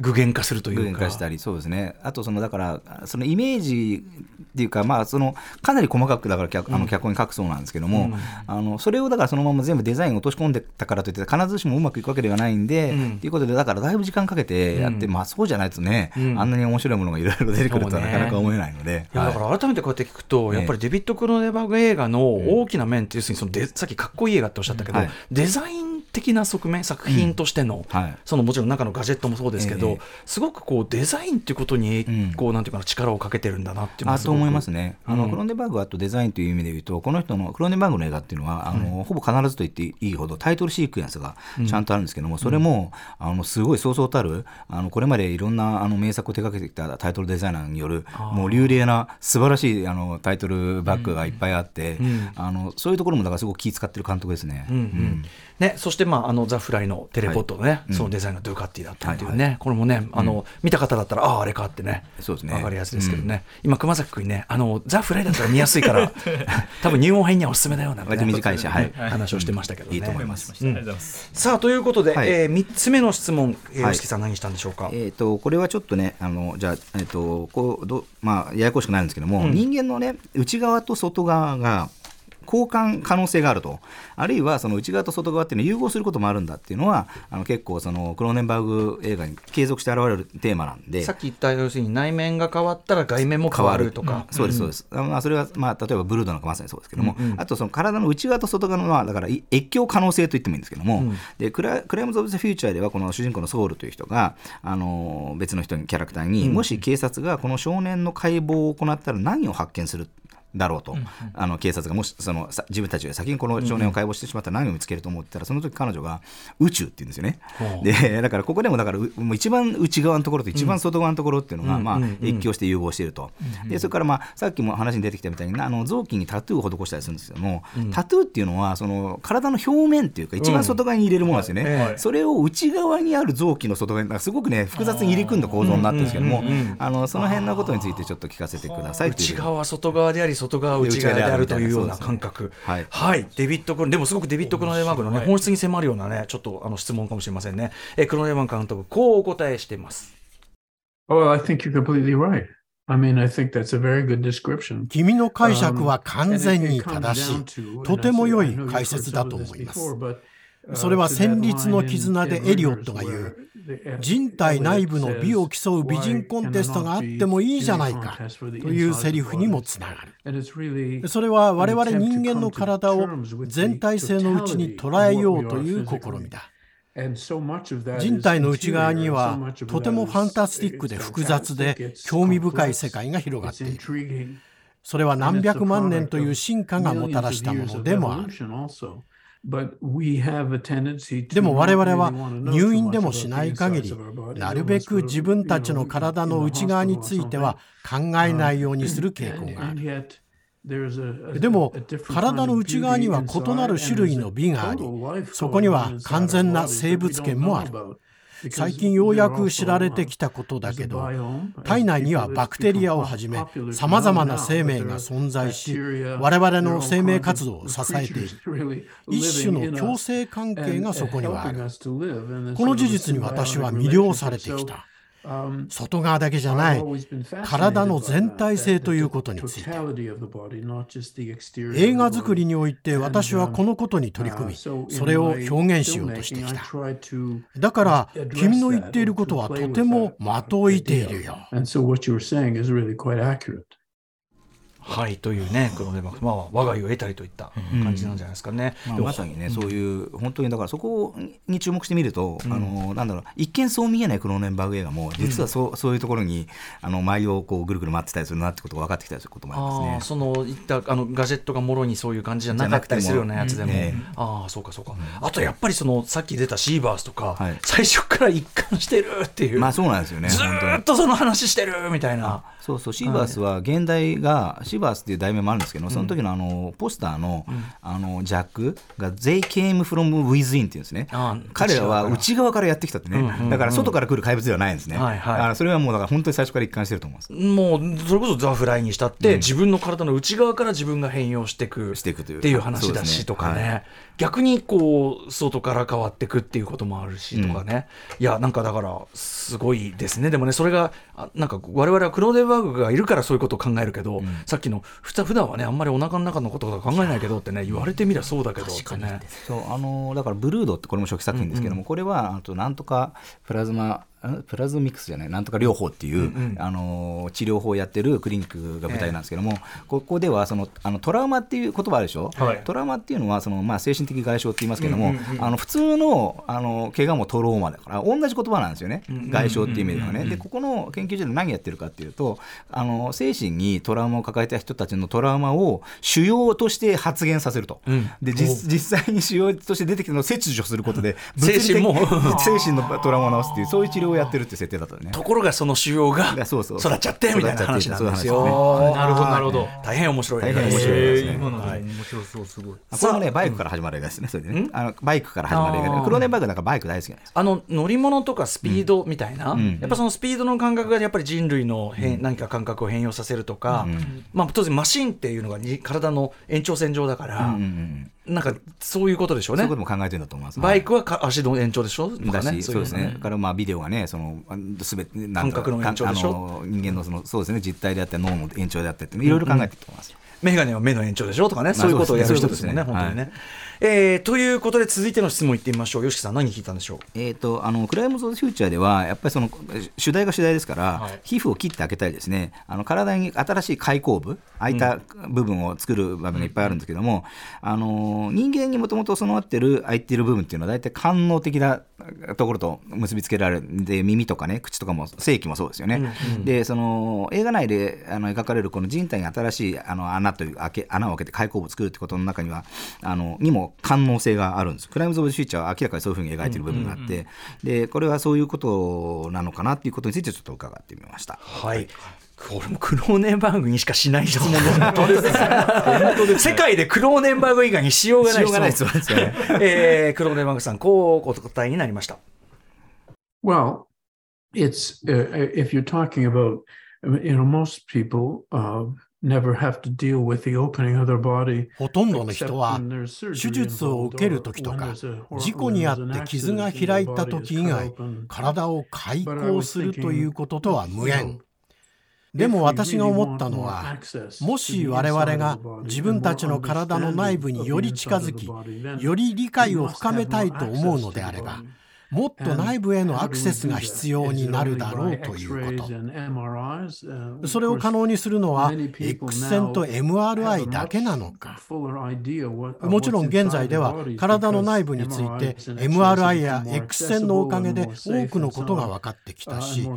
具現化するというか。具現化したり、そうですね。あと、その、だから、そのイメージっていうか、まあ、その、かなり細かく、だから脚、あの脚本に書くそうなんですけども、うん、あの、それをだからそのまま全部デザインを落とし込んでたからといって、必ずしもうまくいくわけではないんで、うん、っていうことで、だからだいぶ時間かけてやって、うん、まあ、そうじゃないとね、あんなに面白いものがいろいろ出てくるとはなかなか思えないので。いや、だから改めてこうやって聞くと、やっぱりデビッド・クロネバーグ映画の大きな面って、要するにそので、さっきかっこいい映画っておっしゃったけど、デザイン的な側面作品としての、うん。はい、そのもちろん中のガジェットもそうですけど、えー、すごくこうデザインっていうことにこう、なんていうかな力をかけてるんだなっていうあと思いますね。あの、クロンデバーグはとデザインという意味で言うとこの人のクロンデバーグの映画っていうのはあの、ほぼ必ずと言っていいほどタイトルシークエンスがちゃんとあるんですけども、それもあのすごいそうそうたるあのこれまでいろんなあの名作を手掛けてきたタイトルデザイナーによるもう流麗な素晴らしいあのタイトルバッグがいっぱいあって、あのそういうところもだからすごく気使ってる監督ですね。うんね、そして、まあ、あのザ・フライのテレポットのね、はい、そのデザインがドゥカッティだったっていうね、はいはい、これもね、あの、見た方だったら、ああ、あれかってね、そうですね。分かりやすいですけどね、今、熊崎君ね、あのザ・フライだったら見やすいから、*laughs* 多分入門編にはおすすめだよな、ね、短いし、はい、話をしてましたけどね。い。いと思います。うん、さあ、ということで、はい、えー、3つ目の質問、えー、吉木さん、何したんでしょうか？えっ、ー、と、これはちょっとね、あのじゃあ、えっ、ー、と、こうどまあ、ややこしくなるんですけども、うん、人間のね、内側と外側が、交換可能性があると、あるいはその内側と外側っていうのを融合することもあるんだっていうのは、あの結構、そのクローネンバーグ映画に継続して現れるテーマなんで、さっき言った要するに内面が変わったら外面も変わるとか、そうです、そうです、まあ、それは、まあ、例えばブルードなんかまさにそうですけども、うんうん、あとその体の内側と外側のは、だから越境可能性と言ってもいいんですけども、うん、でクラクライムズ・オブ・ザ・フューチャーでは、この主人公のソウルという人が、あの別の人にキャラクターに、もし警察がこの少年の解剖を行ったら何を発見するだろうと、うんうん、あの警察がもしその自分たちが先にこの少年を解剖してしまったら何を見つけると思ったら、その時彼女が宇宙って言うんですよね。でだからここでもだからもう一番内側のところと一番外側のところっていうのが、まあ、越境して融合していると、でそれからまあさっきも話に出てきたみたいにあの臓器にタトゥーを施したりするんですけども、タトゥーっていうのはその体の表面っていうか一番外側に入れるものですよね、それを内側にある臓器の外側にすごくね複雑に入り組んだ構造になってるんですけども、あのその辺のことについてちょっと聞かせてください内側外側であり外側内側であるというような感覚、はい、はい、デビッド・クロでもすごくデビッド・クロネマークの、ね、本質に迫るようなねちょっとあの質問かもしれませんね、えクロネマー監督こうお答えしています。Oh, I think you're completely right. I mean, I think that's a very good description. 君の解釈は完全に正しい。とても良い解説だと思います。それは戦慄の絆でエリオットが言う人体内部の美を競う美人コンテストがあってもいいじゃないかというセリフにもつながるそれは我々人間の体を全体性のうちに捉えようという試みだ人体の内側にはとてもファンタスティックで複雑で興味深い世界が広がっている。それは何百万年という進化がもたらしたものでもある。でも我々は入院でもしない限り、なるべく自分たちの体の内側については考えないようにする傾向がある。でも体の内側には異なる種類の美がありそこには完全な生物圏もある最近ようやく知られてきたことだけど体内にはバクテリアをはじめさまざまな生命が存在し我々の生命活動を支えている。*laughs* 一種の共生関係がそこにはある。この事実に私は魅了されてきた外側だけじゃない。体の全体性ということについて。映画作りにおいて私はこのことに取り組みそれを表現しようとしてきた。だから君の言っていることはとても的をいているよはいというね黒ネバまあ我が家を得たりといった感じなんじゃないですかね、うん。まあ、まさにね、うん、そういう本当にだからそこに注目してみると、うん、あのなんだろう一見そう見えないクローネンバーグ映画も実はそう,、そういうところにあの舞をこうぐるぐる回ってたりするなってことが分かってきたりすることもありますね。そのいったあのガジェットがもろにそういう感じじゃなかったりするようなやつでも、ね、ああそうかそうか、あとやっぱりそのさっき出たシーバースとか、はい、最初から一貫してるっていう。まあそうなんですよねずっとその話してるみたいな。そうそうシーバースは現代が、シーバースっていう題名もあるんですけど、その時のあのポスターの,、あのジャックが「They came from within」っていうんですね。彼らは内側から。やってきたってね、だから外から来る怪物ではないんですね、はいはい、それはもうだから本当に最初から一貫してると思います。もうそれこそザ・フライにしたって、自分の体の内側から自分が変容していくしていくというっていう話だしとかね、逆にこう外から変わっていくっていうこともあるしとかね、いやなんかだからすごいですね。でもねそれがなんか我々はクローデンバーグがいるからそういうことを考えるけど、さっきのふ普段はねあんまりお腹の中のこととか考えないけどってね言われてみりゃそうだけどってね。そうあのだからブルードってこれも初期作品ですけども、うんうん、これはあとなんとかプラズマプラズミックスじゃないなんとか療法っていう、うんうん、あの治療法をやってるクリニックが舞台なんですけども、えー、ここではそのあのトラウマっていう言葉あるでしょ、はい、トラウマっていうのはその、まあ、精神的外傷って言いますけども、うんうんうん、あの普通のあの怪我もトローマだから同じ言葉なんですよね、うんうん、外傷っていう意味ではね。でここの研究所で何やってるかっていうとあの精神にトラウマを抱えた人たちのトラウマを腫瘍として発現させると、うん、で実際に腫瘍として出てきたのを切除することで精神も。精神のトラウマを治すっていうそういう治療をやってるって設定だったね。ところがその腫瘍が育っちゃってみたいな話なんですよ、ね、なるほどなるほど。大変面白い大変面白いですね、今の面白そうすごい。これもねバイクから始まる映画ですねそれでね。あのバイクから始まる映画でクロー。ネンバーグなんかバイク大好きなんですあの乗り物とかスピードみたいな、やっぱそのスピードの感覚がやっぱり人類の変、何か感覚を変容させるとか、まあ当然マシンっていうのが体の延長線上だから、なんかそういうことでしょうね。そういうことも考えてるんだと思います。バイクは足の延長でしょ？だし、そうですね。からまあビデオがね、そのすべて感覚の延長でしょ？人間のそのそうですね実態であって脳の延長であっていろいろ考えてると思います。メガネは目の延長でしょ？とかね、そういうことをやる人ですもんね、本当にね。えー、ということで続いての質問いってみましょう。吉木さん何聞いたんでしょう？えっ、ー、とあのクライムズ・フューチャーではやっぱりその主題が主題ですから、はい、皮膚を切って開けたりですね、あの体に新しい開口部、開いた部分を作る場面がいっぱいあるんですけども、うん、あの人間にもともと備わってる開いている部分っていうのは大体官能的なところと結びつけられるで耳とかね口とかも正規もそうですよね。うんうん、でその映画内であの描かれるこの人体に新しいあの穴という開け穴を開けて開口部を作るってことの中にはあのにも官能性ががあるんです。クライムズ・オブ・フューチャーは明らかにそういうふうに描いている部分があって、でこれはそういうことなのかなっていうことについてちょっと伺ってみました。はい。これもクローネンバーグにしかしない質問世界でクローネンバーグ以外にしようがない質問。です。よね。*laughs* えー、クローネンバーグさん、こうお答えになりました。Well, it's、uh, if you're talking about, you know, most people、uh, ほとんどの人は手術を受ける時とか事故にあって傷が開いた時以外体を開口するということとは無縁。でも私が思ったのはもし我々が自分たちの体の内部により近づきより理解を深めたいと思うのであればもっと内部へのアクセスが必要になるだろうということ。それを可能にするのは X 線と MRI だけなのか。もちろん現在では体の内部について MRI や X 線のおかげで多くのことが分かってきたし、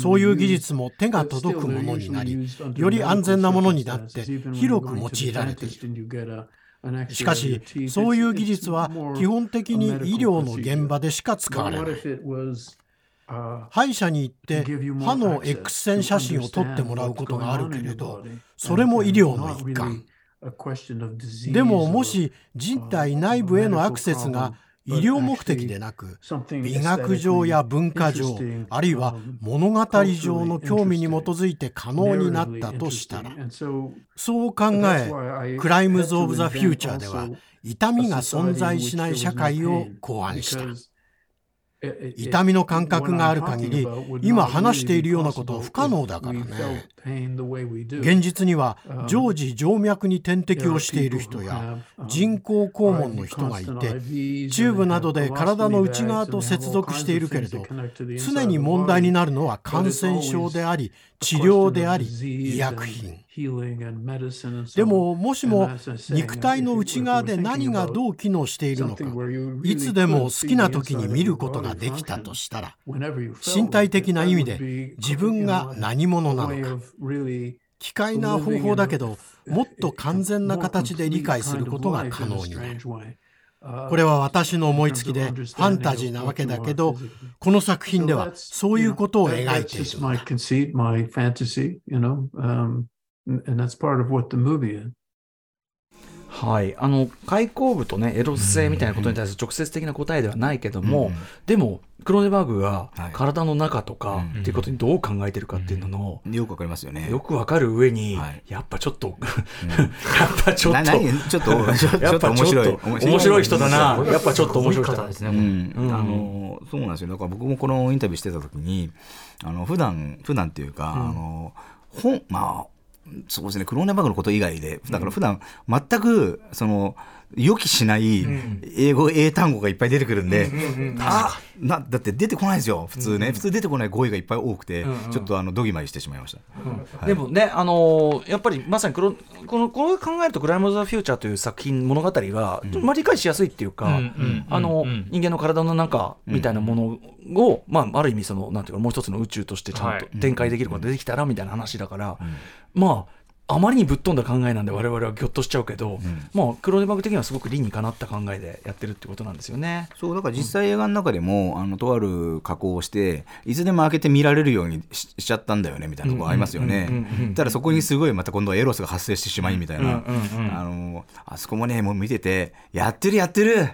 そういう技術も手が届くものになり、より安全なものになって広く用いられている。しかし、そういう技術は基本的に医療の現場でしか使われない。歯医者に行って歯の X 線写真を撮ってもらうことがあるけれど、それも医療の一環。でももし人体内部へのアクセスが医療目的でなく美学上や文化上あるいは物語上の興味に基づいて可能になったとしたらそう考えクライムズ・オブ・ザ・フューチャーでは痛みが存在しない社会を考案した。痛みの感覚がある限り今話しているようなことは不可能だからね。現実には常時静脈に点滴をしている人や人工肛門の人がいてチューブなどで体の内側と接続しているけれど常に問題になるのは感染症であり治療であり医薬品。でももしも肉体の内側で何がどう機能しているのかいつでも好きな時に見ることができたとしたら身体的な意味で自分が何者なのか機械な方法だけどもっと完全な形で理解することが可能になる。これは私の思いつきでファンタジーなわけだけど、この作品ではそういうことを描いている。はい、あの開口部とねエロス性みたいなことに対する直接的な答えではないけども、うん、でもクロネバーグが体の中とかっていうことにどう考えてるかっていうのの、うん、よくわかりますよね。よくわかる上に、はい、やっぱちょっと *laughs* やっぱちょっとちょっとやっぱ面白い。面白い人だな。やっぱちょっと面白い人ですね、うん、あのそうなんですよ。だから僕もこのインタビューしてた時にあの普段普段っていうか、あの本まあそうですね、クローネバーグのこと以外で、だから普段全く、その、予期しない英語、英単語がいっぱい出てくるんで、あなだって出てこないですよ、普通ね、普通出てこない語彙がいっぱい多くて、ちょっとあのどぎまぎしてしまいました、でもね、あのやっぱりまさにこのこのこれ考えると、クライム・ザ・フューチャーという作品、物語が、まあ、理解しやすいっていうか、あの人間の体の中みたいなものを、まあ、ある意味その、なんていうか、もう一つの宇宙としてちゃんと展開できることができたらみたいな話だから、まあ、あまりにぶっ飛んだ考えなんで我々はぎょっとしちゃうけど、うん、まあバグ的にはすごく理にかなった考えでやってるってことなんですよね。そうだから実際映画の中でも、うん、あのとある加工をしていつでも開けて見られるようにしちゃったんだよねみたいなところありますよね。ただそこにすごいまた今度はエロスが発生してしまいみたいな、あのあそこもねもう見ててやってるやってる。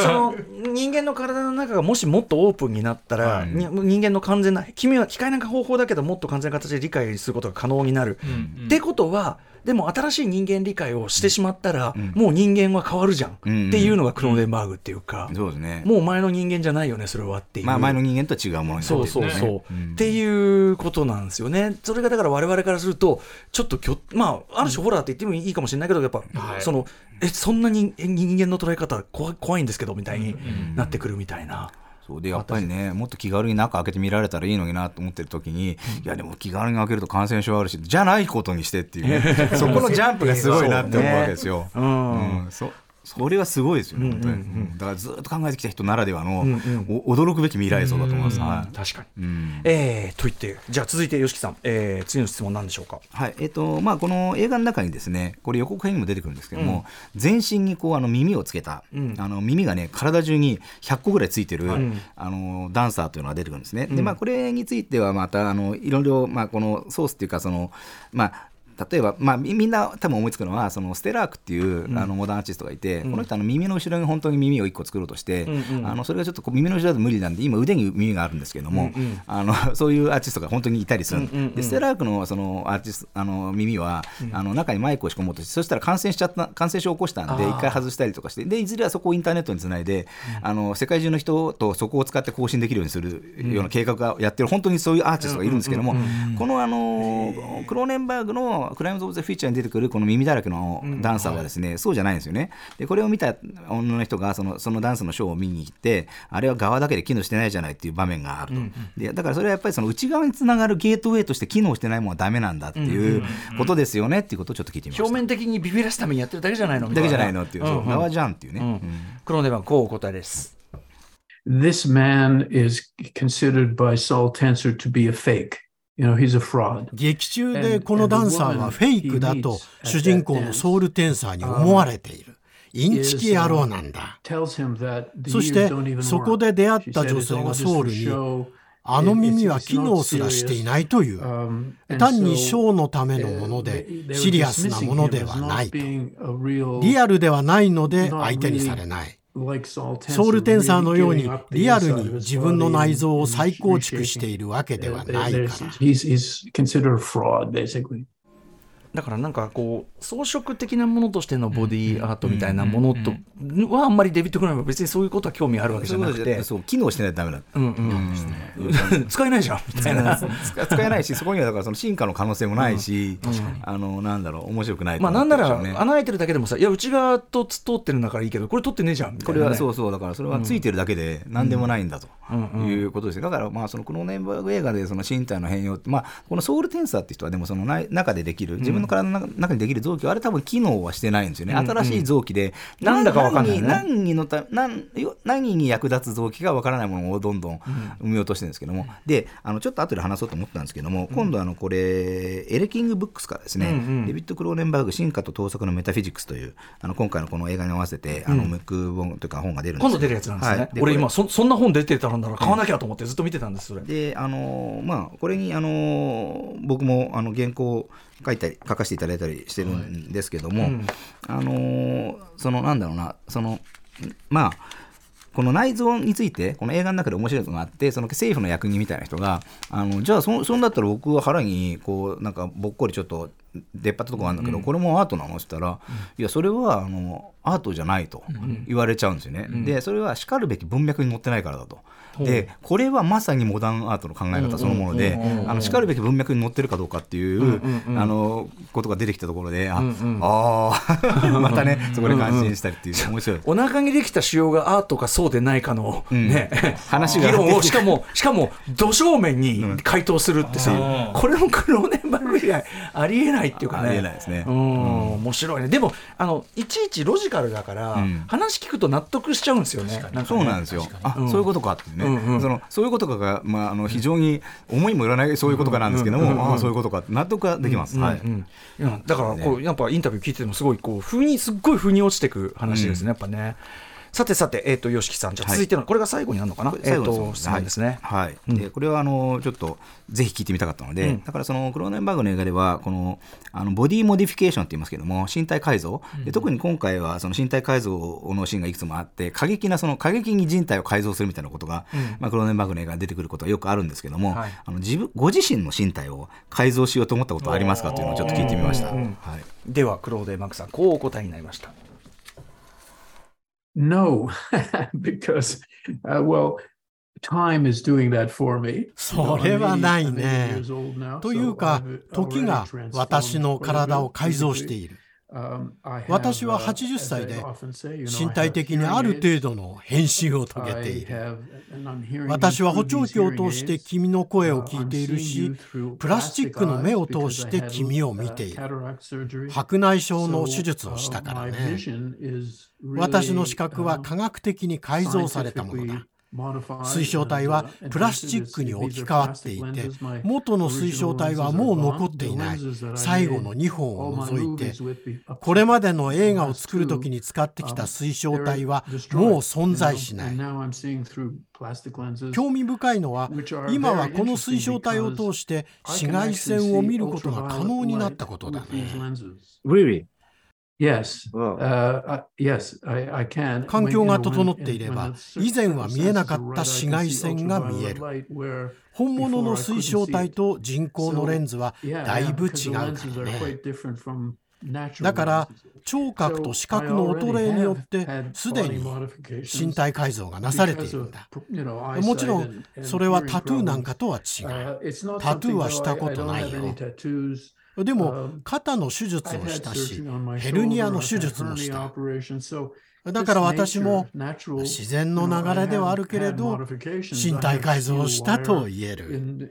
その人間の体の中がもしもっとオープンになったら、はい、人間の完全な君は機械なんか方法だけどもっと完全な形で理解することが可能になる。うんうん、ってことはでも新しい人間理解をしてしまったら、うん、もう人間は変わるじゃん、うん、っていうのがクローデンバーグっていうか、うん、そうですね、もう前の人間じゃないよねそれはっていう、まあ、前の人間とは違うものになってそうそうそう、っていうことなんですよね。それがだから我々からするとちょっときょ、まあ、ある種ホラーって言ってもいいかもしれないけどやっぱ、そのえそんなに人間の捉え方怖怖いんですけどみたいになってくるみたいな。そうでやっぱりねもっと気軽に中開けてみられたらいいのになと思ってる時に、いやでも気軽に開けると感染症あるしじゃないことにしてっていう、*laughs* ね、そこのジャンプがすごいなって思うわけですよ。うん、う。ん、そそれはすごいですよね、本当に、うんうん、だからずっと考えてきた人ならではの、うんうん、驚くべき未来像だと思います、はい、確かに、うん、えー、と言ってじゃあ続いて YOSHIKI さん、えー、次の質問なんでしょうか？はい。えっ、ー、とまあこの映画の中にですねこれ予告編にも出てくるんですけども、うん、全身にこうあの耳をつけた、うん、あの耳がね体中に100個ぐらいついてる、あのダンサーというのが出てくるんですね、でまあこれについてはまたあのいろいろまあこのソースっていうかそのまあ例えば、まあ、みんな多分思いつくのはそのステラークっていう、うん、あのモダンアーティストがいて、うん、この人あの耳の後ろに本当に耳を1個作ろうとして、うんうん、あのそれがちょっと耳の後ろだと無理なんで今腕に耳があるんですけども、うんうん、あのそういうアーティストが本当にいたりする、うんうんうん、でステラークのそのアーティストあの耳は、あの中にマイクを仕込もうとしてそしたら感染しちゃった感染症を起こしたんで一回外したりとかしてでいずれはそこをインターネットにつないで、あの世界中の人とそこを使って更新できるようにするような計画がやってる本当にそういうアーティストがいるんですけども、このあのクローネンバーグののクライムズ・オブ・ザ・フィーチャーに出てくるこの耳だらけのダンサーはですね、そうじゃないんですよね。でこれを見た女の人がそのそのダンスのショーを見に行ってあれは側だけで機能してないじゃないっていう場面があると、でだからそれはやっぱりその内側につながるゲートウェイとして機能してないものはダメなんだっていうことですよねっていうことをちょっと聞いてみました。表面的にビビらすためにやってるだけじゃないのだけじゃな。いのっていう、そう側じゃんっていうね、クローネバンこうお答えです。This man is considered by Saul Tensor to be a fake. You know, he's a fraud. 劇中でこのダンサーはフェイクだと主人公のソウルテンサーに思われている。インチキ野郎なんだ。そしてそこで出会った女性がソウルにあの耳は機能すらしていないという。単にショーのためのものでシリアスなものではないと。リアルではないので相手にされない。ソウルテンサーのようにリアルに自分の内臓を再構築しているわけではないから。だからなんかこう装飾的なものとしてのボディーアートみたいなものとはあんまりデビッド・クライムは別にそういうことは興味あるわけじゃなくて。そう機能してないとダメだ、うんうん。使えないじゃんみたいな。使えないしそこにはだからその進化の可能性もないし、あのなんだろう面白くないまあなんなら穴開いてるだけでもさいや内側と通ってるんだからいいけどこれ取ってねえじゃんこれはそうそうだからそれはついてるだけで何でもないんだということですだからまあそのクローネンバーグ映画でその身体の変容まあこのソウルテンサーって人はでもその中でできる自分の体の中にできる臓器はあれ多分機能はしてないんですよね、新しい臓器で、なんだか分かんない、ね、何のた何何に役立つ臓器が分からないものをどんどん生み落としてるんですけども、であのちょっと後で話そうと思ったんですけども、今度あのこれエレキングブックスからですね、デビッド・クローネンバーグ進化と盗作のメタフィジックスというあの今回のこの映画に合わせて、あのムック本というか本が出るんです今度出るやつなんですね、はい、俺今そそんな本出てたら買わなきゃと思ってずっと見てたんですそれ。であのまあこれにあの僕もあの原稿書いたり書かせていただいたりしてるんですけども、はい。うん、あのー、そのなんだろうなそのまあこの内臓について、この映画の中で面白いのがあって、その政府の役人みたいな人が、あのじゃあそ、そんだったら僕は腹に、こう、なんか、ぼっこりちょっと出っ張ったとこがあるんだけど、うん、これもアートなの？って言ったら、うん、いや、それはあのアートじゃないと言われちゃうんですよね。うん、で、それはしかるべき文脈に載ってないからだと。でこれはまさにモダンアートの考え方そのものでしかるべき文脈に載ってるかどうかっていう、あのことが出てきたところであ、あ *laughs* またねそこで感心したりっていう面白い。お腹にできた腫瘍がアートかそうでないかの、ね。話が。議論をしかも *laughs* しかもど正面に回答するってさ、これもクローネンバーグ以外ありえないっていうかね。ありえないですね、うん、面白いね。でもあのいちいちロジカルだから、話聞くと納得しちゃうんですよね。そうなんですよ。あ、そういうことかってね、うんうん、そのそういうことかが、まあ、あの非常に思いもよらないそういうことかなんですけども、ああそういうことか納得ができます、はい。だからこう、やっぱインタビュー聞いててもすごいこう風にすっごい風に落ちていく話ですね、やっぱね。さてさて、えーと、と YOSHIKI さん、じゃ続いての、はい、これが最後になるのかな、えーと、質問ですね。はい、うん、でこれはあのちょっとぜひ聞いてみたかったので、うん、だからそのクローネンバーグの映画では、このあのボディモディフィケーションって言いますけども、身体改造、で特に今回はその身体改造のシーンがいくつもあって、過激な、その過激に人体を改造するみたいなことが、うん、まあ、クローネンバーグの映画に出てくることはよくあるんですけども、はい、あの自分ご自身の身体を改造しようと思ったことはありますかというのをちょっと聞いてみました。はい、では、クローデンバーグさん、こうお答えになりました。No, because, uh, well, time is doing that for me. それはないね。というか、時が私の体を改造している。私は80歳で身体的にある程度の変身を遂げている。私は補聴器を通して君の声を聞いているしプラスチックの目を通して君を見ている。白内障の手術をしたからね。私の視覚は科学的に改造されたものだ水晶体はプラスチックに置き換わっていて元の水晶体はもう残っていない。最後の2本を除いてこれまでの映画を作る時に使ってきた水晶体はもう存在しない。興味深いのは今はこの水晶体を通して紫外線を見ることが可能になったことだね。環境が整っていれば、以前は見えなかった紫外線が見える。本物の水晶体と人工のレンズはだいぶ違うからね。だから聴覚と視覚の衰えによってすでに身体改造がなされているんだもちろんそれはタトゥーなんかとは違う。タトゥーはしたことないよでも肩の手術をしたしヘルニアの手術もした。だから私も自然の流れではあるけれど身体改造をしたと言える。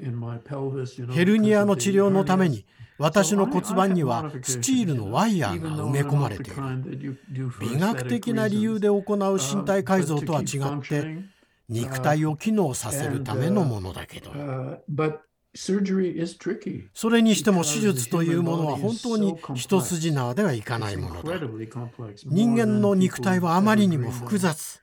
ヘルニアの治療のために私の骨盤にはスチールのワイヤーが埋め込まれている。美学的な理由で行う身体改造とは違って肉体を機能させるためのものだけどそれにしても手術というものは本当に一筋縄ではいかないものだ。人間の肉体はあまりにも複雑。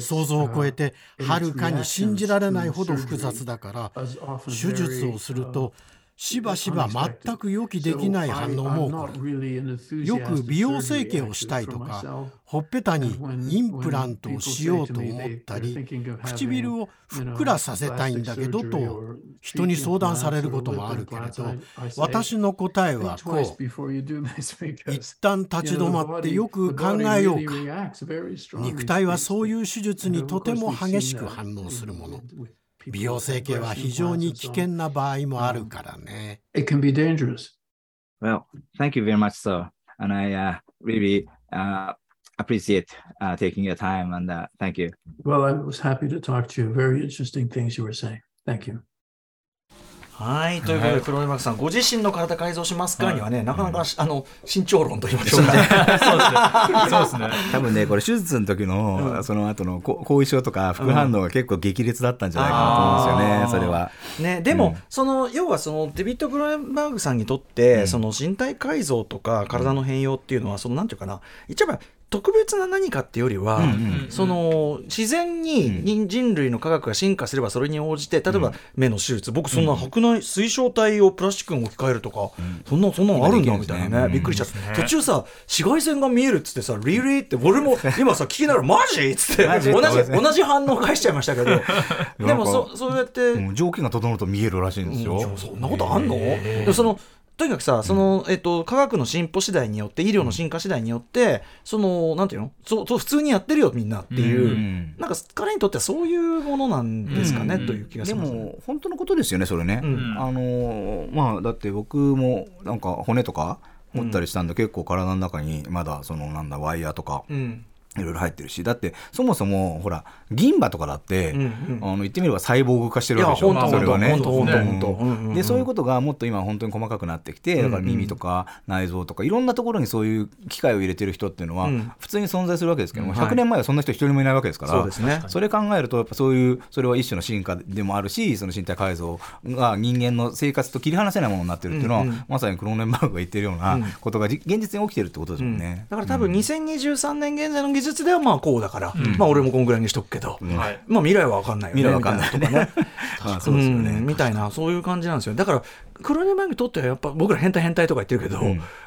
想像を超えてはるかに信じられないほど複雑だから手術をするとしばしば全く予期できない反応も。起こるよく美容整形をしたいとかほっぺたにインプラントをしようと思ったり唇をふっくらさせたいんだけどと人に相談されることもあるけれど私の答えはこう。一旦立ち止まってよく考えようか。肉体はそういう手術にとても激しく反応するもの。美容整形は非常に危険な場合もあるからね。It can be dangerous. Well, thank you very much, sir. And I uh, really uh, appreciate uh, taking your time and uh, thank you. Well, I was happy to talk to you. Very interesting things you were saying. Thank you. はい。ということで黒山さんご自身の体改造しますかにはね、なかなか、あの慎重論と言いましょうか、そう *laughs* ですね。多分ねこれ手術の時の、その後の後遺症とか副反応が結構激烈だったんじゃないかなと思うんですよね、それは。ねでも、その要はそのデビッド・クロエンバーグさんにとって、その身体改造とか体の変容っていうのはそのなんていうかな一応特別な何かっていうよりは、その自然に人類の科学が進化すればそれに応じて例えば目の手術、僕そんな白内水晶体をプラスチックに置き換えるとか、そんなそんなのあるんだみたいなね、びっくりしちゃって、途中さ紫外線が見えるっつってさ「リリー」って俺も *laughs* 今さ聞きながら「マジ?」っつって同じ同じ反応返しちゃいましたけど。*laughs* でもそそうやって、条件が整うと見えるらしいんですよ、そんなことあんの、でそのとにかくさ、その、えっと、科学の進歩次第によって、医療の進化次第によって、その、なんていうの？そう、そう普通にやってるよ、みんなっていう、うん、なんか彼にとってはそういうものなんですかね、うん、という気がします、ね、でも、本当のことですよね、それね。うん、あの、まあ、だって僕も、なんか骨とか、持ったりしたんで、結構体の中にまだそのなんだワイヤーとか、いろいろ入ってるしだってそもそもほら銀歯とかだって、うんうん、あの言ってみればサイボーグ化してるわけでしょ？それはね。でそういうことがもっと今本当に細かくなってきてだから耳とか内臓とかいろんなところにそういう機械を入れてる人っていうのは普通に存在するわけですけども、うん、100年前はそんな人一人もいないわけですから、はい、そね、それ考えるとやっぱそういうそれは一種の進化でもあるしその身体改造が人間の生活と切り離せないものになってるっていうのは、うんうん、まさにクローネンバーグが言ってるようなことが現実に起きてるってことですもんね、だから多分2023年現在の技術ではまあこうだから、まあ俺もこんぐらいにしとくけど、まあ未来は分かんないよね未来分かんないとかね。そうですよね、みたいなそういう感じなんですよ。だからクロネバーグにとってはやっぱ僕ら変態変態とか言ってるけど、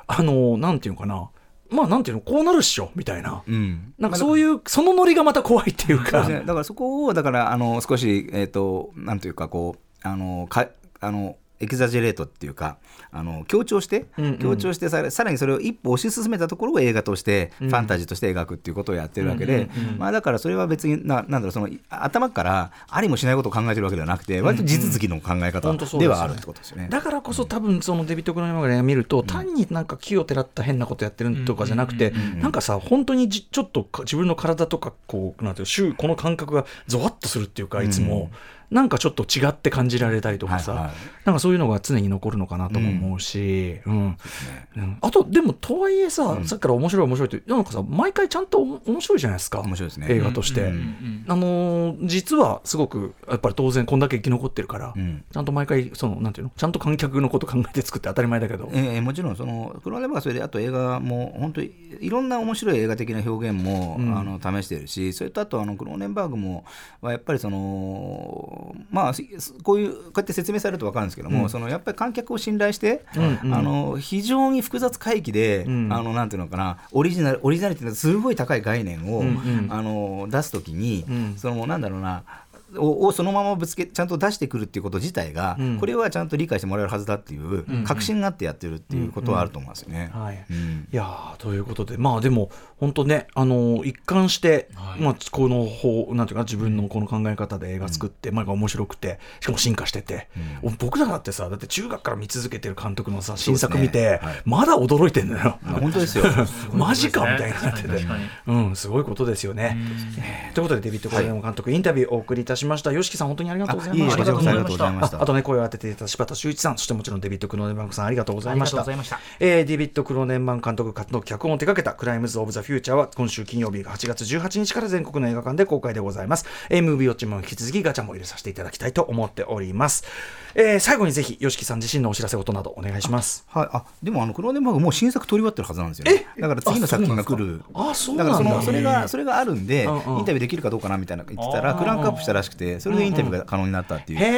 あのなんていうのかな。まあなんていうのこうなるっしょみたいな、うん、なんかそういうそのノリがまた怖いっていうか、だからそこをだからあの少しえっ、ー、となんていうかこうあのかあのエキザジェレートっていうかあの強調して、うんうん、強調してささらにそれを一歩推し進めたところを映画として、ファンタジーとして描くっていうことをやってるわけで、まあ、だからそれは別にななんだろうその頭からありもしないことを考えてるわけではなくて割と地続きの考え方ではあるってことですよね、だからこそ多分そのデビッド・クロネマが見ると、単になんか木をてらった変なことやってるとかじゃなくて、なんかさ本当にちょっと自分の体とかこうなんていうこの感覚がゾワッとするっていうかいつも。なんかちょっと違って感じられたりとかさ、はいはい、なんかそういうのが常に残るのかなとも思うし、うん、うん、あとでもとはいえさ、うん、さっきから面白い面白いってなんかさ毎回ちゃんと面白いじゃないですか面白いですね。映画として、うん、あのー、実はすごくやっぱり当然こんだけ生き残ってるから、ちゃんと毎回そのなんていうの？ちゃんと観客のこと考えて作って当たり前だけど、えー、もちろんそのクローネバがそれであと映画も本当にいろんな面白い映画的な表現も、あの試しているしそれとあとあのクローネンバーグもはやっぱりそのまあこういうこうやって説明されると分かるんですけども、うん、そのやっぱり観客を信頼して、うんうん、あの非常に複雑回帰で、うん、あのなんていうのかなオリジナルオリジナリティのすごい高い概念を、うんうん、あの出すときに、そのなんだろうなををそのままぶつけちゃんと出してくるっていうこと自体が、これはちゃんと理解してもらえるはずだっていう確信があってやってるっていうことはあると思いますよね。はい。いやということで。まあでも本当ねあの一貫して、まあ、この方なんていうか自分のこの考え方で映画作って、まあ面白くてしかも進化してて、僕らだってさだって中学から見続けてる監督のさ新作見て、まだ驚いてんだよ。本当ですよ。*laughs* マジかみたいになってて、うん、すごいことですよね。ということでデビッド・コレモ監督インタビューお送りいたしました。吉木さん本当にありがとうございました。ありがとうございました。あとね声を当てていた柴田修一さんそしてもちろんデビッド・クローネンバンクさんありがとうございました。えー、デビッド・クローネンバン監督活動脚本を手掛けたクライムズ・オブ・ザ・フューチャーは今週金曜日8月18日から全国の映画館で公開でございます。MV ウォッチも引き続きガチャも入れさせていただきたいと思っております。えー、最後にぜひ YOSHIKI さん自身のお知らせことなどお願いしますはいあでもあのクローネンバーグもう新作撮り終わってるはずなんですよ、ね、だから次の作品が来るあそうだからそのそれがそれがあるんで、インタビューできるかどうかなみたいな言ってたらクランクアップしたらしくてそれでインタビューが可能になったっていうことが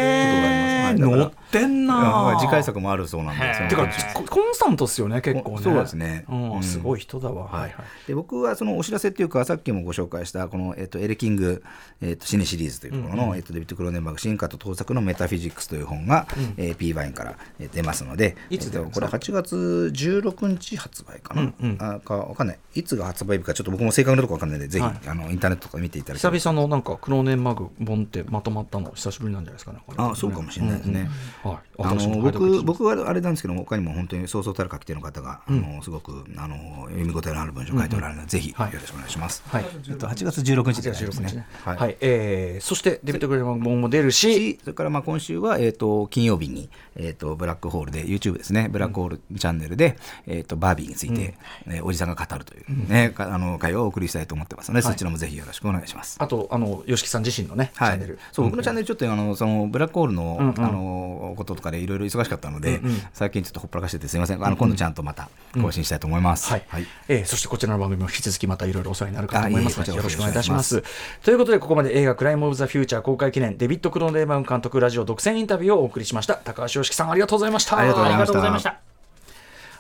あります、はい、乗ってんな次回作もあるそうなんでてかコンスタントっすよね結構ね。そうですね、うん、すごい人だわ、はい。で僕はそのお知らせっていうかさっきもご紹介したこの、えっと、エレキング、えっと、シネシリーズというところの、えっと、デビッド・クローネンバーグ進化と盗作のメタフィジックスという本が、うん。えー P ワインから出ますので、いつでこれ8月16日発売かな、うんうん、あかわかんない、いつが発売日かちょっと僕も正確なとこわかんないので、ぜひ、はい、あのインターネットとか見ていただきたい久々のなんかクローネンマグ本ってまとまったの久しぶりなんじゃないですかね。あそうかもしれないですね。うんうん、はい、あの僕僕はあれなんですけども他にも本当にそうそうたる書き手の方が、うん、あのすごくあの読み応えのある文章を書いておられるので、ぜひよろしくお願いします。はい、えっと8月16日ですね。はい、はい、えー、そしてデビッド・クレーマー本も出るし、それからまあ今週はえっ、と金曜日にえっ、とブラックホールで YouTube ですね。ブラックホールチャンネルで、えーと、バービーについて、うん、えー、おじさんが語るというね、うん、あの会話をお送りしたいと思ってますので、はい、そちらもぜひよろしくお願いします。あとあの YOSHIKI さん自身のね、はい、チャンネル。そう、僕のチャンネルちょっとあのそのブラックホールの,、あのこととかでいろいろ忙しかったので、最近ちょっとほっぽらかしててすみません。あの今度ちゃんとまた更新したいと思います、はい。はい、えー、そしてこちらの番組も引き続きまたいろいろお世話になるかと思いますのでよろしくお願いいたします。ということでここまで映画「クライム・オブ・ザ・フューチャー」公開記念デビッド・クローネーマン監督ラジオ独占インタビューをお送りしました。高橋良樹さんありがとうございました。ありがとうございました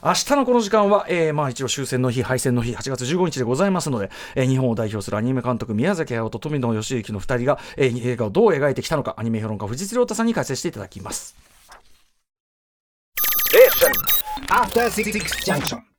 明日のこの時間は、えー、まあ一応終戦の日、敗戦の日、8月15日でございますので、えー、日本を代表するアニメ監督、宮崎駿と富野義行の2人が、えー、映画をどう描いてきたのか、アニメ評論家、藤津亮太さんに解説していただきます。After 66 junction.